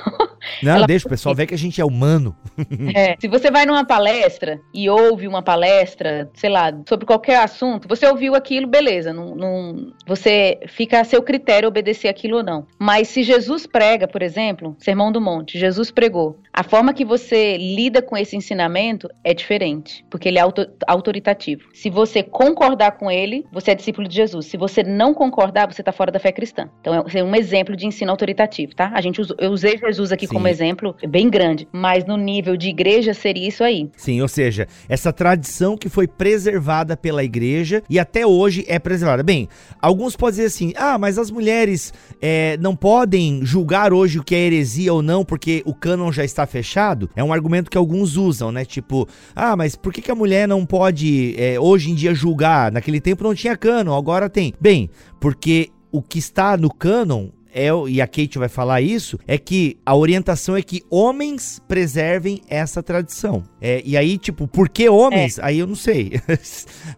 Não, Ela deixa o pessoal ver que a gente é humano. <laughs> É, se você vai numa palestra e ouve uma palestra, sei lá, sobre qualquer assunto, você ouviu aquilo, beleza, não, não, você fica a seu critério obedecer aquilo ou não. Mas se Jesus prega, por exemplo, Sermão do Monte, Jesus pregou. A forma que você lida com esse ensinamento é diferente, porque ele é auto autoritativo. Se você concordar com ele, você é discípulo de Jesus. Se você não concordar, você está fora da fé cristã. Então é um exemplo de ensino autoritativo, tá? A gente eu usei Jesus aqui Sim. como exemplo bem grande, mas no nível de igreja seria isso aí. Sim, ou seja, essa tradição que foi preservada pela igreja e até hoje é preservada. Bem, alguns podem dizer assim: ah, mas as mulheres é, não podem julgar hoje o que é heresia ou não, porque o cânon já está fechado. É um argumento que alguns usam, né? Tipo, ah, mas por que, que a mulher não pode é, hoje em dia julgar? Naquele tempo não tinha cânon, agora tem. Bem, porque o que está no cânon é, e a Kate vai falar isso, é que a orientação é que homens preservem essa tradição. É, e aí, tipo, por que homens? É. Aí eu não sei. <laughs>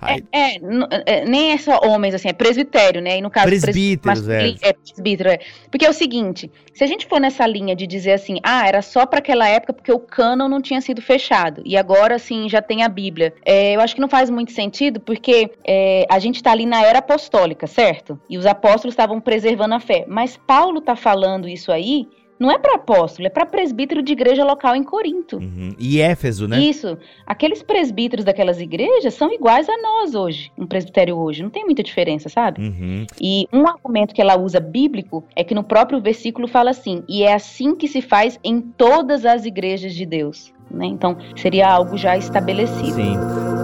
É, é, é, nem é só homens, assim, é presbitério, né? E no caso, presbíteros, pres... é. é presbítero, é. Porque é o seguinte, se a gente for nessa linha de dizer assim, ah, era só para aquela época porque o cânon não tinha sido fechado, e agora, assim, já tem a Bíblia. É, eu acho que não faz muito sentido, porque é, a gente tá ali na era apostólica, certo? E os apóstolos estavam preservando a fé. Mas Paulo está falando isso aí não é para apóstolo, é para presbítero de igreja local em Corinto. Uhum. E Éfeso, né? Isso. Aqueles presbíteros daquelas igrejas são iguais a nós hoje, um presbitério hoje. Não tem muita diferença, sabe? Uhum. E um argumento que ela usa bíblico é que no próprio versículo fala assim: e é assim que se faz em todas as igrejas de Deus. Né? Então, seria algo já estabelecido. Sim.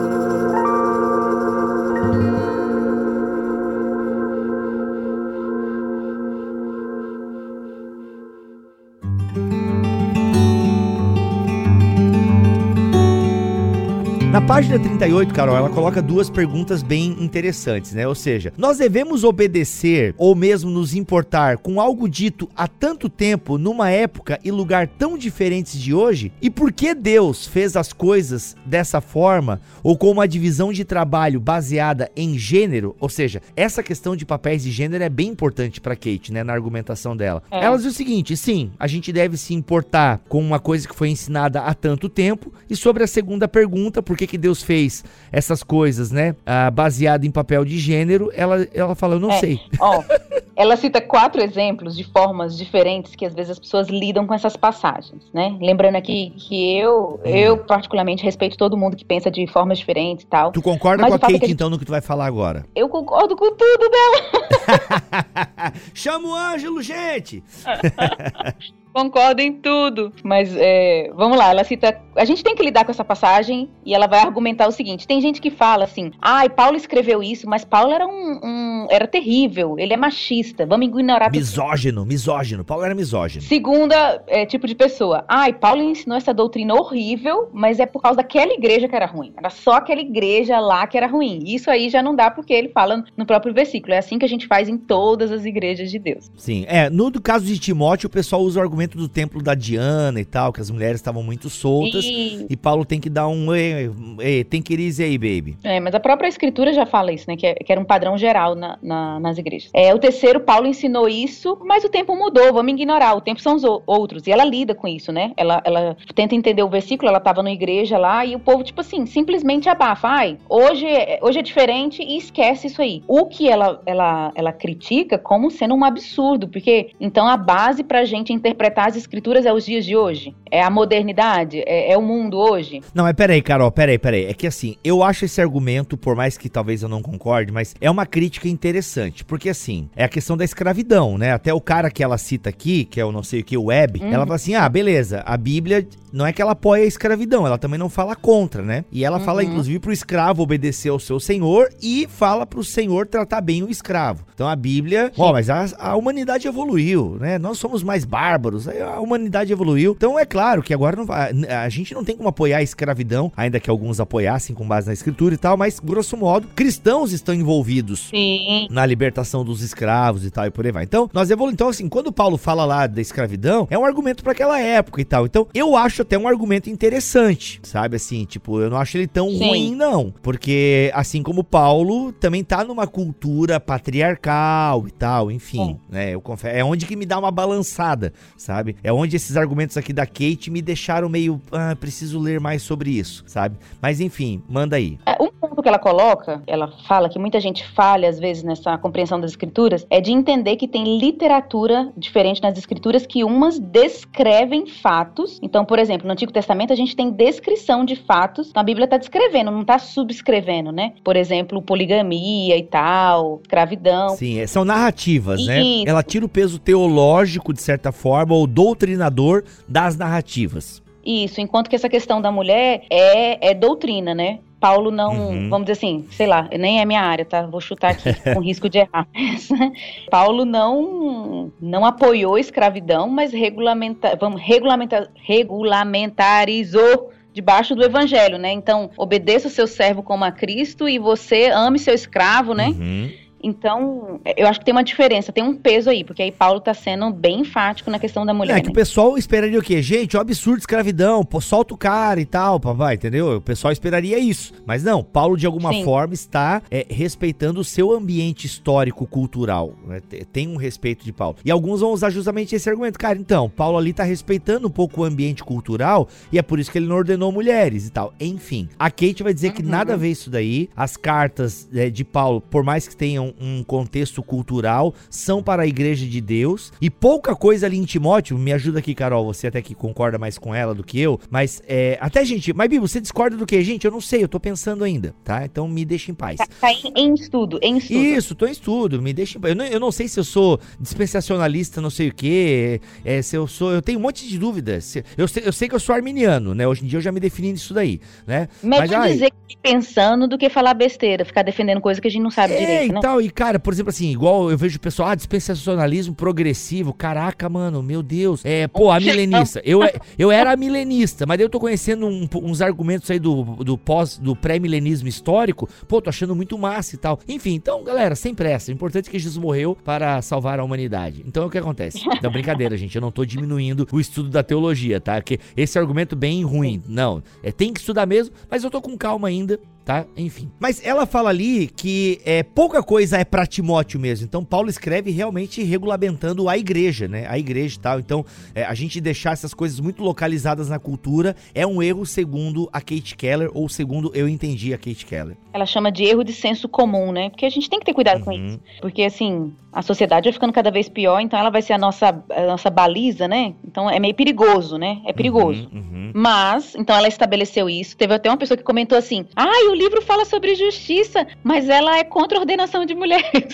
Na página 38, Carol, ela coloca duas perguntas bem interessantes, né? Ou seja, nós devemos obedecer ou mesmo nos importar com algo dito há tanto tempo, numa época e lugar tão diferentes de hoje? E por que Deus fez as coisas dessa forma ou com uma divisão de trabalho baseada em gênero? Ou seja, essa questão de papéis de gênero é bem importante para Kate, né, na argumentação dela. É. Ela diz o seguinte: sim, a gente deve se importar com uma coisa que foi ensinada há tanto tempo. E sobre a segunda pergunta, por que que Deus fez essas coisas, né? Ah, baseado em papel de gênero, ela, ela fala, eu não é, sei. Ó, <laughs> ela cita quatro exemplos de formas diferentes que às vezes as pessoas lidam com essas passagens, né? Lembrando aqui que eu, hum. eu particularmente respeito todo mundo que pensa de formas diferentes e tal. Tu concorda com a Kate, que então, no que tu vai falar agora? Eu concordo com tudo dela. <laughs> Chama o Ângelo, gente! <laughs> Concordo em tudo. Mas é, vamos lá, ela cita. A gente tem que lidar com essa passagem e ela vai argumentar o seguinte: tem gente que fala assim, ai, ah, Paulo escreveu isso, mas Paulo era um, um, era terrível, ele é machista, vamos ignorar. Misógino, misógino. Paulo era misógino. Segunda é, tipo de pessoa. Ai, Paulo ensinou essa doutrina horrível, mas é por causa daquela igreja que era ruim. Era só aquela igreja lá que era ruim. Isso aí já não dá porque ele fala no próprio versículo. É assim que a gente faz em todas as igrejas de Deus. Sim, é. No caso de Timóteo, o pessoal usa o argumento do templo da Diana e tal, que as mulheres estavam muito soltas. E... e Paulo tem que dar um. Ei, ei, tem que ir aí, baby. É, mas a própria escritura já fala isso, né? Que, é, que era um padrão geral na, na, nas igrejas. É, o terceiro, Paulo ensinou isso, mas o tempo mudou, vamos ignorar. O tempo são os outros. E ela lida com isso, né? Ela, ela tenta entender o versículo, ela estava na igreja lá, e o povo, tipo assim, simplesmente abafa. Ai, hoje, é, hoje é diferente e esquece isso aí. O que ela, ela, ela critica como sendo um absurdo, porque então a base pra gente interpretar interpretar as escrituras é os dias de hoje? É a modernidade? É, é o mundo hoje? Não, mas peraí, Carol, peraí, peraí. É que assim, eu acho esse argumento, por mais que talvez eu não concorde, mas é uma crítica interessante. Porque assim, é a questão da escravidão, né? Até o cara que ela cita aqui, que é o não sei o que, o Web, uhum. ela fala assim: ah, beleza, a Bíblia não é que ela apoia a escravidão, ela também não fala contra, né? E ela uhum. fala, inclusive, pro escravo obedecer ao seu senhor e fala pro senhor tratar bem o escravo. Então a Bíblia, ó, mas a, a humanidade evoluiu, né? Nós somos mais bárbaros, a humanidade evoluiu. Então é claro que agora não, a, a, gente não tem como apoiar a escravidão, ainda que alguns apoiassem com base na escritura e tal, mas grosso modo, cristãos estão envolvidos Sim. na libertação dos escravos e tal e por aí vai. Então, nós evoluímos. Então, assim, quando Paulo fala lá da escravidão, é um argumento para aquela época e tal. Então, eu acho até um argumento interessante, sabe? Assim, tipo, eu não acho ele tão Sim. ruim, não. Porque, assim como Paulo, também tá numa cultura patriarcal e tal, enfim, né? Eu confesso, é onde que me dá uma balançada, sabe? É onde esses argumentos aqui da Kate me deixaram meio, ah, preciso ler mais sobre isso, sabe? Mas enfim, manda aí. É, um que ela coloca, ela fala que muita gente falha às vezes nessa compreensão das escrituras, é de entender que tem literatura diferente nas escrituras que umas descrevem fatos. Então, por exemplo, no Antigo Testamento a gente tem descrição de fatos, então a Bíblia está descrevendo, não está subscrevendo, né? Por exemplo, poligamia e tal, escravidão. Sim, é, são narrativas, né? Ela tira o peso teológico, de certa forma, ou doutrinador das narrativas. Isso, enquanto que essa questão da mulher é, é doutrina, né? Paulo não, uhum. vamos dizer assim, sei lá, nem é minha área, tá? Vou chutar aqui <laughs> com risco de errar. <laughs> Paulo não não apoiou a escravidão, mas regulamenta, vamos regulamentar, regulamentarizou debaixo do evangelho, né? Então, obedeça o seu servo como a Cristo e você ame seu escravo, né? Uhum. Então, eu acho que tem uma diferença, tem um peso aí, porque aí Paulo tá sendo bem enfático na questão da mulher. É né? que o pessoal esperaria o quê? Gente, o absurdo escravidão, pô, solta o cara e tal, papai, entendeu? O pessoal esperaria isso. Mas não, Paulo de alguma Sim. forma está é, respeitando o seu ambiente histórico, cultural. Né? Tem um respeito de Paulo. E alguns vão usar justamente esse argumento. Cara, então, Paulo ali tá respeitando um pouco o ambiente cultural e é por isso que ele não ordenou mulheres e tal. Enfim, a Kate vai dizer uhum. que nada a ver isso daí. As cartas é, de Paulo, por mais que tenham um, contexto cultural, são para a igreja de Deus. E pouca coisa ali em Timóteo, me ajuda aqui, Carol, você até que concorda mais com ela do que eu, mas é, até gente, mas Bibo, você discorda do que? Gente, eu não sei, eu tô pensando ainda, tá? Então me deixa em paz. Tá, tá em, estudo, em estudo. Isso, tô em estudo, me deixa em paz. Eu não, eu não sei se eu sou dispensacionalista, não sei o que, é, se eu sou, eu tenho um monte de dúvidas. Eu sei, eu sei que eu sou arminiano, né? Hoje em dia eu já me defini nisso daí, né? Melhor mas, dizer que pensando do que falar besteira, ficar defendendo coisa que a gente não sabe é, direito, não? Tal, e cara, por exemplo, assim, igual eu vejo o pessoal, ah, dispensacionalismo progressivo. Caraca, mano, meu Deus. É, pô, a milenista. Eu, eu era milenista, mas eu tô conhecendo um, uns argumentos aí do, do pós, do pré-milenismo histórico. Pô, tô achando muito massa e tal. Enfim, então, galera, sem pressa. O importante é que Jesus morreu para salvar a humanidade. Então, o que acontece? <laughs> Não, brincadeira, gente. Eu não tô diminuindo o estudo da teologia, tá? Que esse argumento bem ruim. Não. É, tem que estudar mesmo, mas eu tô com calma ainda tá? Enfim. Mas ela fala ali que é, pouca coisa é para Timóteo mesmo. Então Paulo escreve realmente regulamentando a igreja, né? A igreja e tal. Então é, a gente deixar essas coisas muito localizadas na cultura é um erro segundo a Kate Keller ou segundo eu entendi a Kate Keller. Ela chama de erro de senso comum, né? Porque a gente tem que ter cuidado uhum. com isso. Porque assim, a sociedade vai ficando cada vez pior, então ela vai ser a nossa, a nossa baliza, né? Então é meio perigoso, né? É perigoso. Uhum, uhum. Mas, então ela estabeleceu isso. Teve até uma pessoa que comentou assim: ah, o livro fala sobre justiça, mas ela é contra a ordenação de mulheres.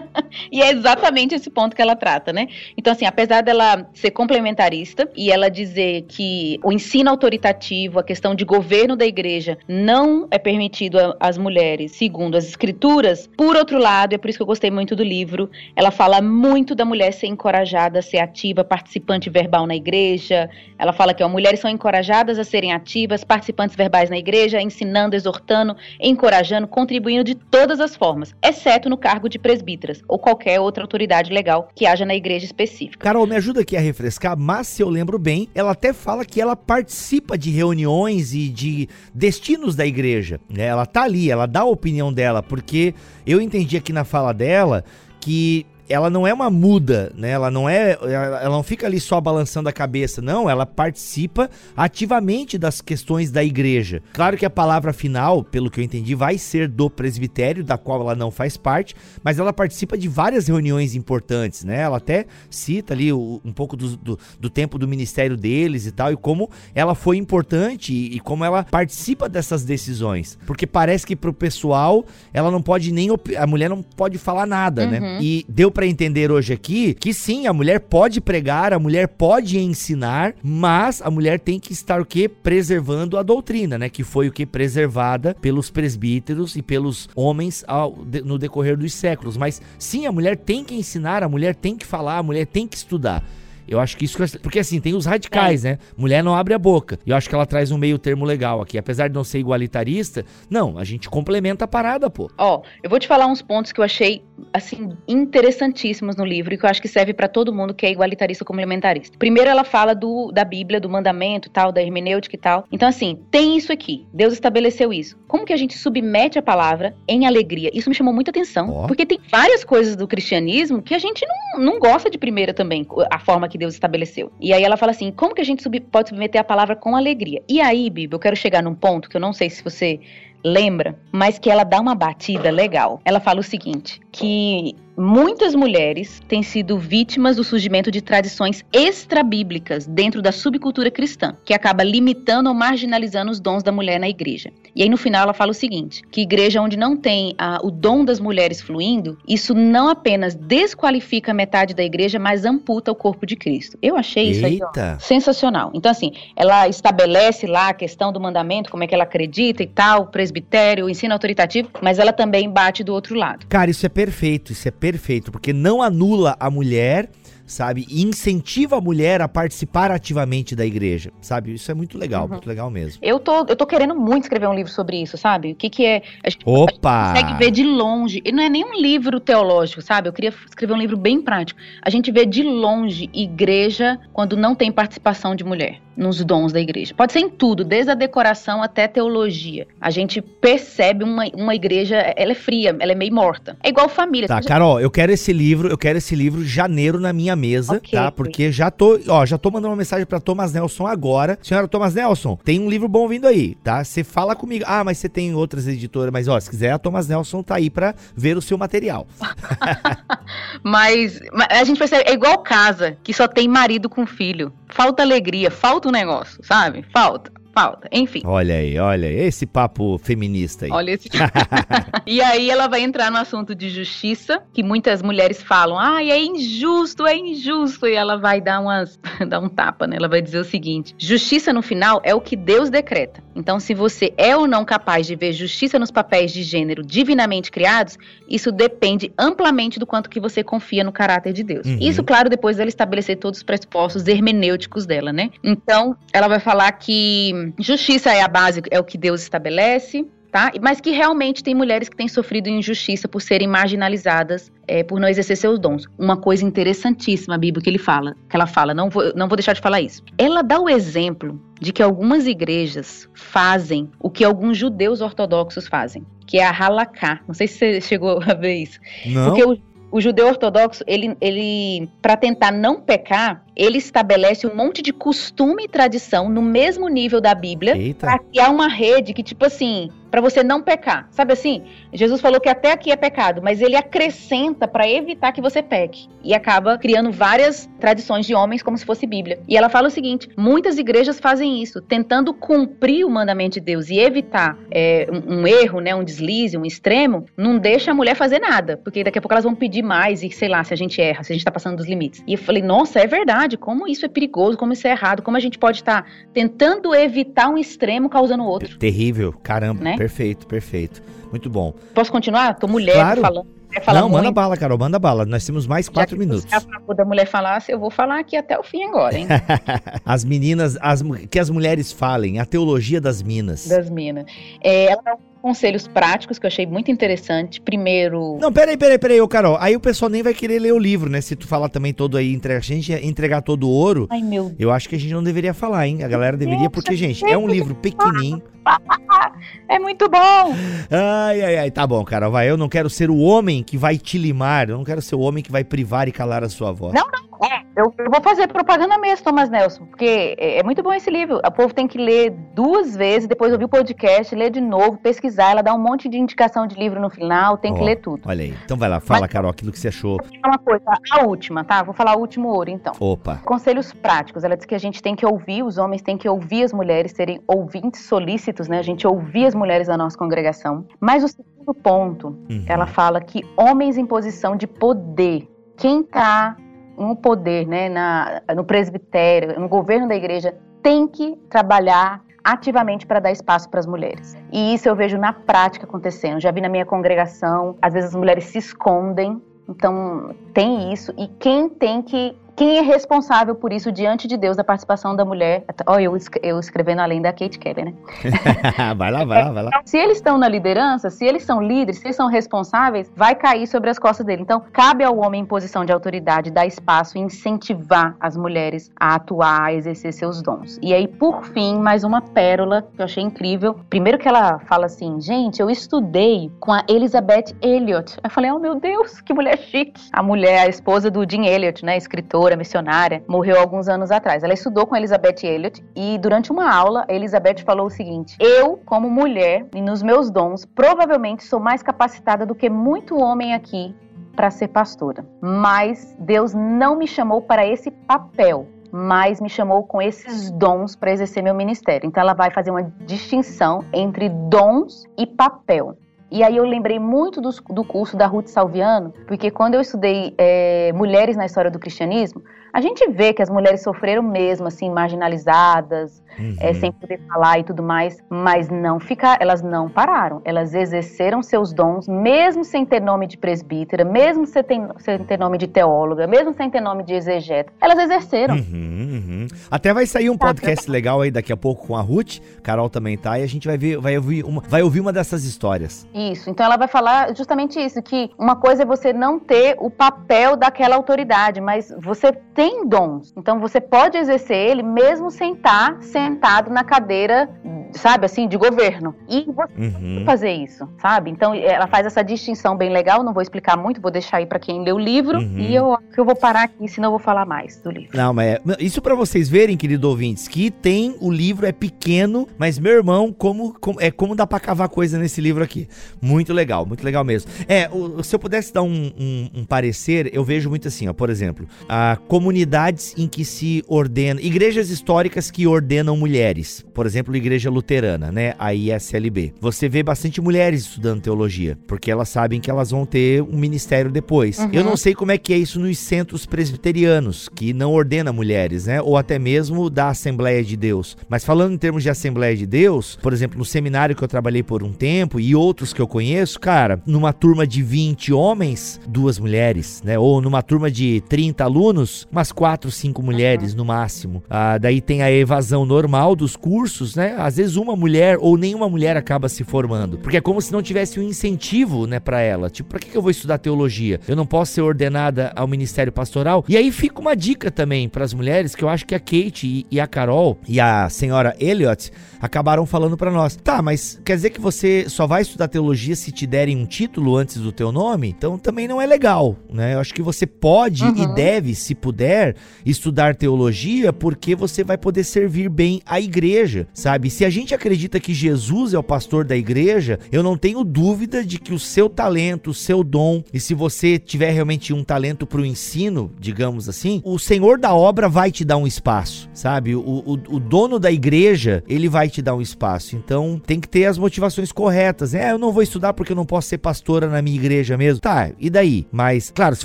<laughs> e é exatamente esse ponto que ela trata, né? Então, assim, apesar dela ser complementarista e ela dizer que o ensino autoritativo, a questão de governo da igreja, não é permitido às mulheres, segundo as escrituras, por outro lado, é por isso que eu gostei muito do livro, ela fala muito da mulher ser encorajada a ser ativa, participante verbal na igreja. Ela fala que ó, mulheres são encorajadas a serem ativas, participantes verbais na igreja, ensinando, exortando, encorajando, contribuindo de todas as formas, exceto no cargo de presbíteras ou qualquer outra autoridade legal que haja na igreja específica. Carol, me ajuda aqui a refrescar, mas se eu lembro bem, ela até fala que ela participa de reuniões e de destinos da igreja. Né? Ela tá ali, ela dá a opinião dela, porque eu entendi aqui na fala dela que ela não é uma muda, né? Ela não é, ela não fica ali só balançando a cabeça, não, ela participa ativamente das questões da igreja. Claro que a palavra final, pelo que eu entendi, vai ser do presbitério, da qual ela não faz parte, mas ela participa de várias reuniões importantes, né? Ela até cita ali um pouco do, do, do tempo do ministério deles e tal, e como ela foi importante e, e como ela participa dessas decisões. Porque parece que pro pessoal, ela não pode nem, a mulher não pode falar nada, né? uhum. né? E deu para entender hoje aqui que sim, a mulher pode pregar, a mulher pode ensinar, mas a mulher tem que estar o que preservando a doutrina, né, que foi o que preservada pelos presbíteros e pelos homens ao, no decorrer dos séculos. Mas sim, a mulher tem que ensinar, a mulher tem que falar, a mulher tem que estudar. Eu acho que isso. Porque assim, tem os radicais, é. né? Mulher não abre a boca. E eu acho que ela traz um meio termo legal aqui. Apesar de não ser igualitarista, não, a gente complementa a parada, pô. Ó, eu vou te falar uns pontos que eu achei, assim, interessantíssimos no livro e que eu acho que serve para todo mundo que é igualitarista ou complementarista. Primeiro, ela fala do, da Bíblia, do mandamento tal, da hermenêutica e tal. Então, assim, tem isso aqui. Deus estabeleceu isso. Como que a gente submete a palavra em alegria? Isso me chamou muita atenção. Oh. Porque tem várias coisas do cristianismo que a gente não, não gosta de primeira também. A forma que que Deus estabeleceu. E aí ela fala assim: como que a gente sub, pode submeter a palavra com alegria? E aí, Bíblia, eu quero chegar num ponto que eu não sei se você lembra, mas que ela dá uma batida legal. Ela fala o seguinte: que muitas mulheres têm sido vítimas do surgimento de tradições extrabíblicas dentro da subcultura cristã, que acaba limitando ou marginalizando os dons da mulher na igreja. E aí no final ela fala o seguinte, que igreja onde não tem a, o dom das mulheres fluindo, isso não apenas desqualifica metade da igreja, mas amputa o corpo de Cristo. Eu achei isso aí ó, sensacional. Então assim, ela estabelece lá a questão do mandamento, como é que ela acredita e tal, presbitério, ensino autoritativo, mas ela também bate do outro lado. Cara, isso é perfeito, isso é perfeito, porque não anula a mulher sabe? E incentiva a mulher a participar ativamente da igreja, sabe? Isso é muito legal, uhum. muito legal mesmo. Eu tô, eu tô querendo muito escrever um livro sobre isso, sabe? O que que é... A gente, Opa! A gente consegue ver de longe, e não é nem um livro teológico, sabe? Eu queria escrever um livro bem prático. A gente vê de longe igreja quando não tem participação de mulher nos dons da igreja. Pode ser em tudo, desde a decoração até a teologia. A gente percebe uma, uma igreja, ela é fria, ela é meio morta. É igual família. Tá, Carol, eu quero esse livro, eu quero esse livro janeiro na minha mesa, okay, tá? Porque já tô, ó, já tô mandando uma mensagem para Thomas Nelson agora. Senhora Thomas Nelson, tem um livro bom vindo aí, tá? Você fala comigo. Ah, mas você tem outras editoras, mas ó, se quiser, a Thomas Nelson tá aí para ver o seu material. <laughs> <laughs> mas, mas a gente percebe, é igual casa, que só tem marido com filho. Falta alegria, falta um negócio, sabe? Falta falta. Enfim. Olha aí, olha aí, esse papo feminista aí. Olha esse. <laughs> e aí ela vai entrar no assunto de justiça, que muitas mulheres falam: "Ai, é injusto, é injusto". E ela vai dar umas <laughs> dar um tapa, né? Ela vai dizer o seguinte: "Justiça no final é o que Deus decreta. Então, se você é ou não capaz de ver justiça nos papéis de gênero divinamente criados, isso depende amplamente do quanto que você confia no caráter de Deus. Uhum. Isso, claro, depois dela estabelecer todos os pressupostos hermenêuticos dela, né? Então, ela vai falar que justiça é a base, é o que Deus estabelece, tá? Mas que realmente tem mulheres que têm sofrido injustiça por serem marginalizadas, é, por não exercer seus dons. Uma coisa interessantíssima, a Bíblia, que ele fala, que ela fala, não vou, não vou deixar de falar isso. Ela dá o exemplo de que algumas igrejas fazem o que alguns judeus ortodoxos fazem, que é a halaká. Não sei se você chegou a ver isso. Não. Porque o, o judeu ortodoxo, ele, ele para tentar não pecar, ele estabelece um monte de costume e tradição no mesmo nível da Bíblia para criar uma rede que, tipo assim, para você não pecar. Sabe assim? Jesus falou que até aqui é pecado, mas ele acrescenta para evitar que você peque. E acaba criando várias tradições de homens como se fosse Bíblia. E ela fala o seguinte: muitas igrejas fazem isso, tentando cumprir o mandamento de Deus e evitar é, um, um, erro, né, um deslize, um extremo, não deixa a mulher fazer nada, porque daqui a pouco elas vão pedir mais e sei lá, se a gente erra, se a gente tá passando dos limites. E eu falei, nossa, é verdade, como isso é perigoso, como isso é errado, como a gente pode estar tá tentando evitar um extremo causando outro. Terrível, caramba. Né? Perfeito, perfeito. Muito bom. Posso continuar? Tô mulher claro. falando. Não, muito. manda bala, Carol, manda bala. Nós temos mais quatro minutos. Se a da mulher falasse, eu vou falar aqui até o fim agora, hein? <laughs> as meninas, as, que as mulheres falem, a teologia das minas. Das minas. É, ela conselhos práticos que eu achei muito interessante. Primeiro. Não, peraí, peraí, peraí, ô Carol. Aí o pessoal nem vai querer ler o livro, né? Se tu falar também todo aí, entre, a gente entregar todo o ouro. Ai, meu Eu acho que a gente não deveria falar, hein? A galera deveria, porque, gente, é um livro pequenininho. <laughs> É muito bom! Ai, ai, ai, tá bom, Carol, vai. Eu não quero ser o homem que vai te limar, eu não quero ser o homem que vai privar e calar a sua voz. Não, não, é, eu, eu, vou fazer propaganda mesmo, Thomas Nelson, porque é, é, muito bom esse livro. O povo tem que ler duas vezes, depois ouvir o podcast, ler de novo, pesquisar. Ela dá um monte de indicação de livro no final, tem oh, que ler tudo. Olha aí. Então vai lá, fala, Mas, Carol, aquilo que você achou. Uma coisa, a última, tá? Vou falar o último ouro, então. Opa. Conselhos práticos. Ela diz que a gente tem que ouvir, os homens têm que ouvir as mulheres, serem ouvintes solícitos, né? A gente ouvir as mulheres da nossa congregação. Mas o segundo ponto, uhum. ela fala que homens em posição de poder, quem tá no poder, né, na, no presbitério, no governo da igreja, tem que trabalhar ativamente para dar espaço para as mulheres. E isso eu vejo na prática acontecendo. Já vi na minha congregação, às vezes as mulheres se escondem. Então, tem isso. E quem tem que quem é responsável por isso diante de Deus, da participação da mulher? Olha, eu, eu escrevendo além da Kate Keller, né? <laughs> vai lá, vai lá, vai lá. Se eles estão na liderança, se eles são líderes, se eles são responsáveis, vai cair sobre as costas dele. Então, cabe ao homem em posição de autoridade dar espaço e incentivar as mulheres a atuar, a exercer seus dons. E aí, por fim, mais uma pérola que eu achei incrível. Primeiro que ela fala assim, gente, eu estudei com a Elizabeth Elliot. Eu falei, oh meu Deus, que mulher chique. A mulher, a esposa do Jim Elliot, né, escritor pastora, missionária, morreu alguns anos atrás. Ela estudou com Elizabeth Elliot e durante uma aula, Elizabeth falou o seguinte: Eu, como mulher e nos meus dons, provavelmente sou mais capacitada do que muito homem aqui para ser pastora. Mas Deus não me chamou para esse papel mas me chamou com esses dons para exercer meu ministério. Então ela vai fazer uma distinção entre dons e papel. E aí eu lembrei muito do, do curso da Ruth Salviano, porque quando eu estudei é, mulheres na história do cristianismo, a gente vê que as mulheres sofreram mesmo, assim, marginalizadas, uhum. é, sem poder falar e tudo mais, mas não ficar, elas não pararam. Elas exerceram seus dons, mesmo sem ter nome de presbítera, mesmo sem ter, sem ter nome de teóloga, mesmo sem ter nome de exegeta. Elas exerceram. Uhum, uhum. Até vai sair um podcast legal aí daqui a pouco com a Ruth, Carol também tá, e a gente vai ver, vai ouvir uma, vai ouvir uma dessas histórias. Isso, então ela vai falar justamente isso, que uma coisa é você não ter o papel daquela autoridade, mas você tem dons. Então você pode exercer ele mesmo sem estar sentado na cadeira, sabe, assim, de governo. E você uhum. fazer isso, sabe? Então ela faz essa distinção bem legal. Não vou explicar muito, vou deixar aí para quem lê o livro. Uhum. E eu, eu vou parar aqui, senão eu vou falar mais do livro. Não, mas é, isso para vocês verem, querido ouvintes, que tem o livro é pequeno, mas meu irmão, como, como é como dá para cavar coisa nesse livro aqui. Muito legal, muito legal mesmo. É, o, se eu pudesse dar um, um, um parecer, eu vejo muito assim, ó, por exemplo, a comunidade comunidades em que se ordena, igrejas históricas que ordenam mulheres, por exemplo, a igreja luterana, né, a ISLB. Você vê bastante mulheres estudando teologia, porque elas sabem que elas vão ter um ministério depois. Uhum. Eu não sei como é que é isso nos centros presbiterianos, que não ordena mulheres, né, ou até mesmo da Assembleia de Deus. Mas falando em termos de Assembleia de Deus, por exemplo, no seminário que eu trabalhei por um tempo e outros que eu conheço, cara, numa turma de 20 homens, duas mulheres, né, ou numa turma de 30 alunos, uma umas quatro, cinco mulheres uhum. no máximo. Ah, daí tem a evasão normal dos cursos, né? Às vezes uma mulher ou nenhuma mulher acaba se formando, porque é como se não tivesse um incentivo, né, para ela. Tipo, para que eu vou estudar teologia? Eu não posso ser ordenada ao ministério pastoral? E aí fica uma dica também para as mulheres que eu acho que a Kate e a Carol e a senhora Elliot acabaram falando para nós. Tá, mas quer dizer que você só vai estudar teologia se te derem um título antes do teu nome? Então também não é legal, né? Eu acho que você pode uhum. e deve, se puder, estudar teologia porque você vai poder servir bem a igreja, sabe? Se a gente acredita que Jesus é o pastor da igreja, eu não tenho dúvida de que o seu talento, o seu dom, e se você tiver realmente um talento para o ensino, digamos assim, o Senhor da obra vai te dar um espaço, sabe? O, o, o dono da igreja, ele vai te dar um espaço. Então tem que ter as motivações corretas. É, eu não vou estudar porque eu não posso ser pastora na minha igreja mesmo. Tá, e daí? Mas, claro, se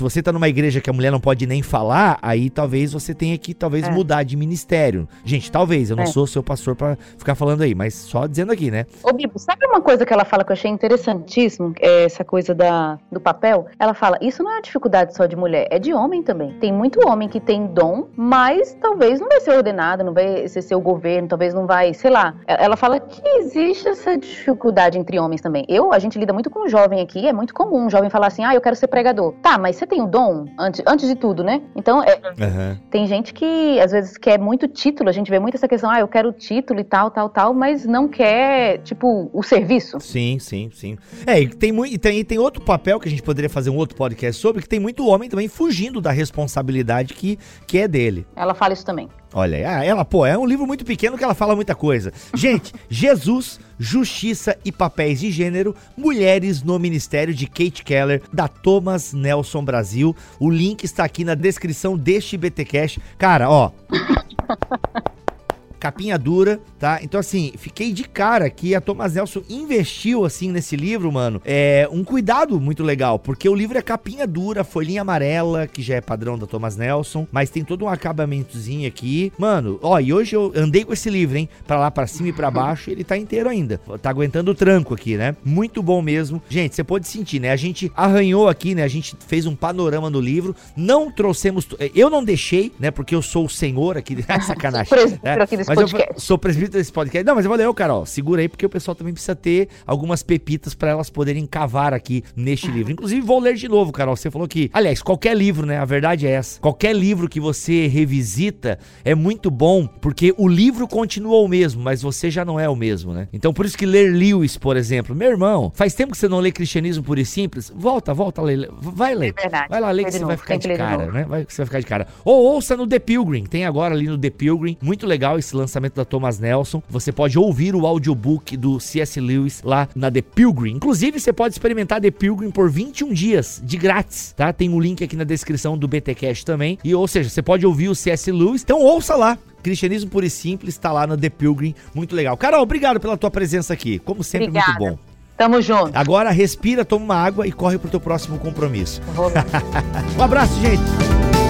você tá numa igreja que a mulher não pode nem falar, aí talvez você tenha que talvez é. mudar de ministério. Gente, talvez, eu não é. sou seu pastor para ficar falando aí, mas só dizendo aqui, né? Ô, Bibo, sabe uma coisa que ela fala que eu achei interessantíssimo? É essa coisa da, do papel. Ela fala: isso não é dificuldade só de mulher, é de homem também. Tem muito homem que tem dom, mas talvez não vai ser ordenado, não vai ser o governo, talvez não vai, sei lá, ela fala que existe essa dificuldade entre homens também. Eu, a gente lida muito com um jovem aqui, é muito comum um jovem falar assim, ah, eu quero ser pregador. Tá, mas você tem o dom antes, antes de tudo, né? Então, é, uhum. tem gente que às vezes quer muito título, a gente vê muito essa questão, ah, eu quero título e tal, tal, tal, mas não quer, tipo, o serviço. Sim, sim, sim. É, e tem, muito, e tem, e tem outro papel que a gente poderia fazer um outro podcast sobre, que tem muito homem também fugindo da responsabilidade que, que é dele. Ela fala isso também. Olha, ah, ela, pô, é um livro muito pequeno que ela fala muita coisa. Gente, <laughs> Jesus, Justiça e Papéis de Gênero, Mulheres no Ministério de Kate Keller, da Thomas Nelson Brasil. O link está aqui na descrição deste BTcast. Cara, ó. <laughs> capinha dura, tá? Então, assim, fiquei de cara que a Thomas Nelson investiu, assim, nesse livro, mano, é um cuidado muito legal, porque o livro é capinha dura, folhinha amarela, que já é padrão da Thomas Nelson, mas tem todo um acabamentozinho aqui. Mano, ó, e hoje eu andei com esse livro, hein? Pra lá, pra cima e pra baixo, ele tá inteiro ainda. Tá aguentando o tranco aqui, né? Muito bom mesmo. Gente, você pode sentir, né? A gente arranhou aqui, né? A gente fez um panorama no livro, não trouxemos... Eu não deixei, né? Porque eu sou o senhor aqui, <laughs> sacanagem. né? aqui desse mas podcast. Eu sou presbítero desse podcast. Não, mas eu valeu, Carol. Segura aí, porque o pessoal também precisa ter algumas pepitas para elas poderem cavar aqui neste <laughs> livro. Inclusive, vou ler de novo, Carol. Você falou que, aliás, qualquer livro, né? A verdade é essa. Qualquer livro que você revisita é muito bom, porque o livro continua o mesmo, mas você já não é o mesmo, né? Então, por isso que ler Lewis, por exemplo, meu irmão, faz tempo que você não lê Cristianismo Puro e Simples, volta, volta ler. Vai ler. É verdade. Vai lá ler que você vai ficar de cara, né? Vai que você vai ficar de cara. Ou ouça no The Pilgrim, tem agora ali no The Pilgrim, muito legal esse lançamento da Thomas Nelson. Você pode ouvir o audiobook do C.S. Lewis lá na The Pilgrim. Inclusive, você pode experimentar The Pilgrim por 21 dias de grátis, tá? Tem o um link aqui na descrição do BTcast também. E ou seja, você pode ouvir o C.S. Lewis. Então ouça lá. Cristianismo Puro e Simples está lá no The Pilgrim, muito legal. Carol, obrigado pela tua presença aqui. Como sempre, Obrigada. muito bom. Tamo junto. Agora respira, toma uma água e corre pro teu próximo compromisso. <laughs> um abraço, gente.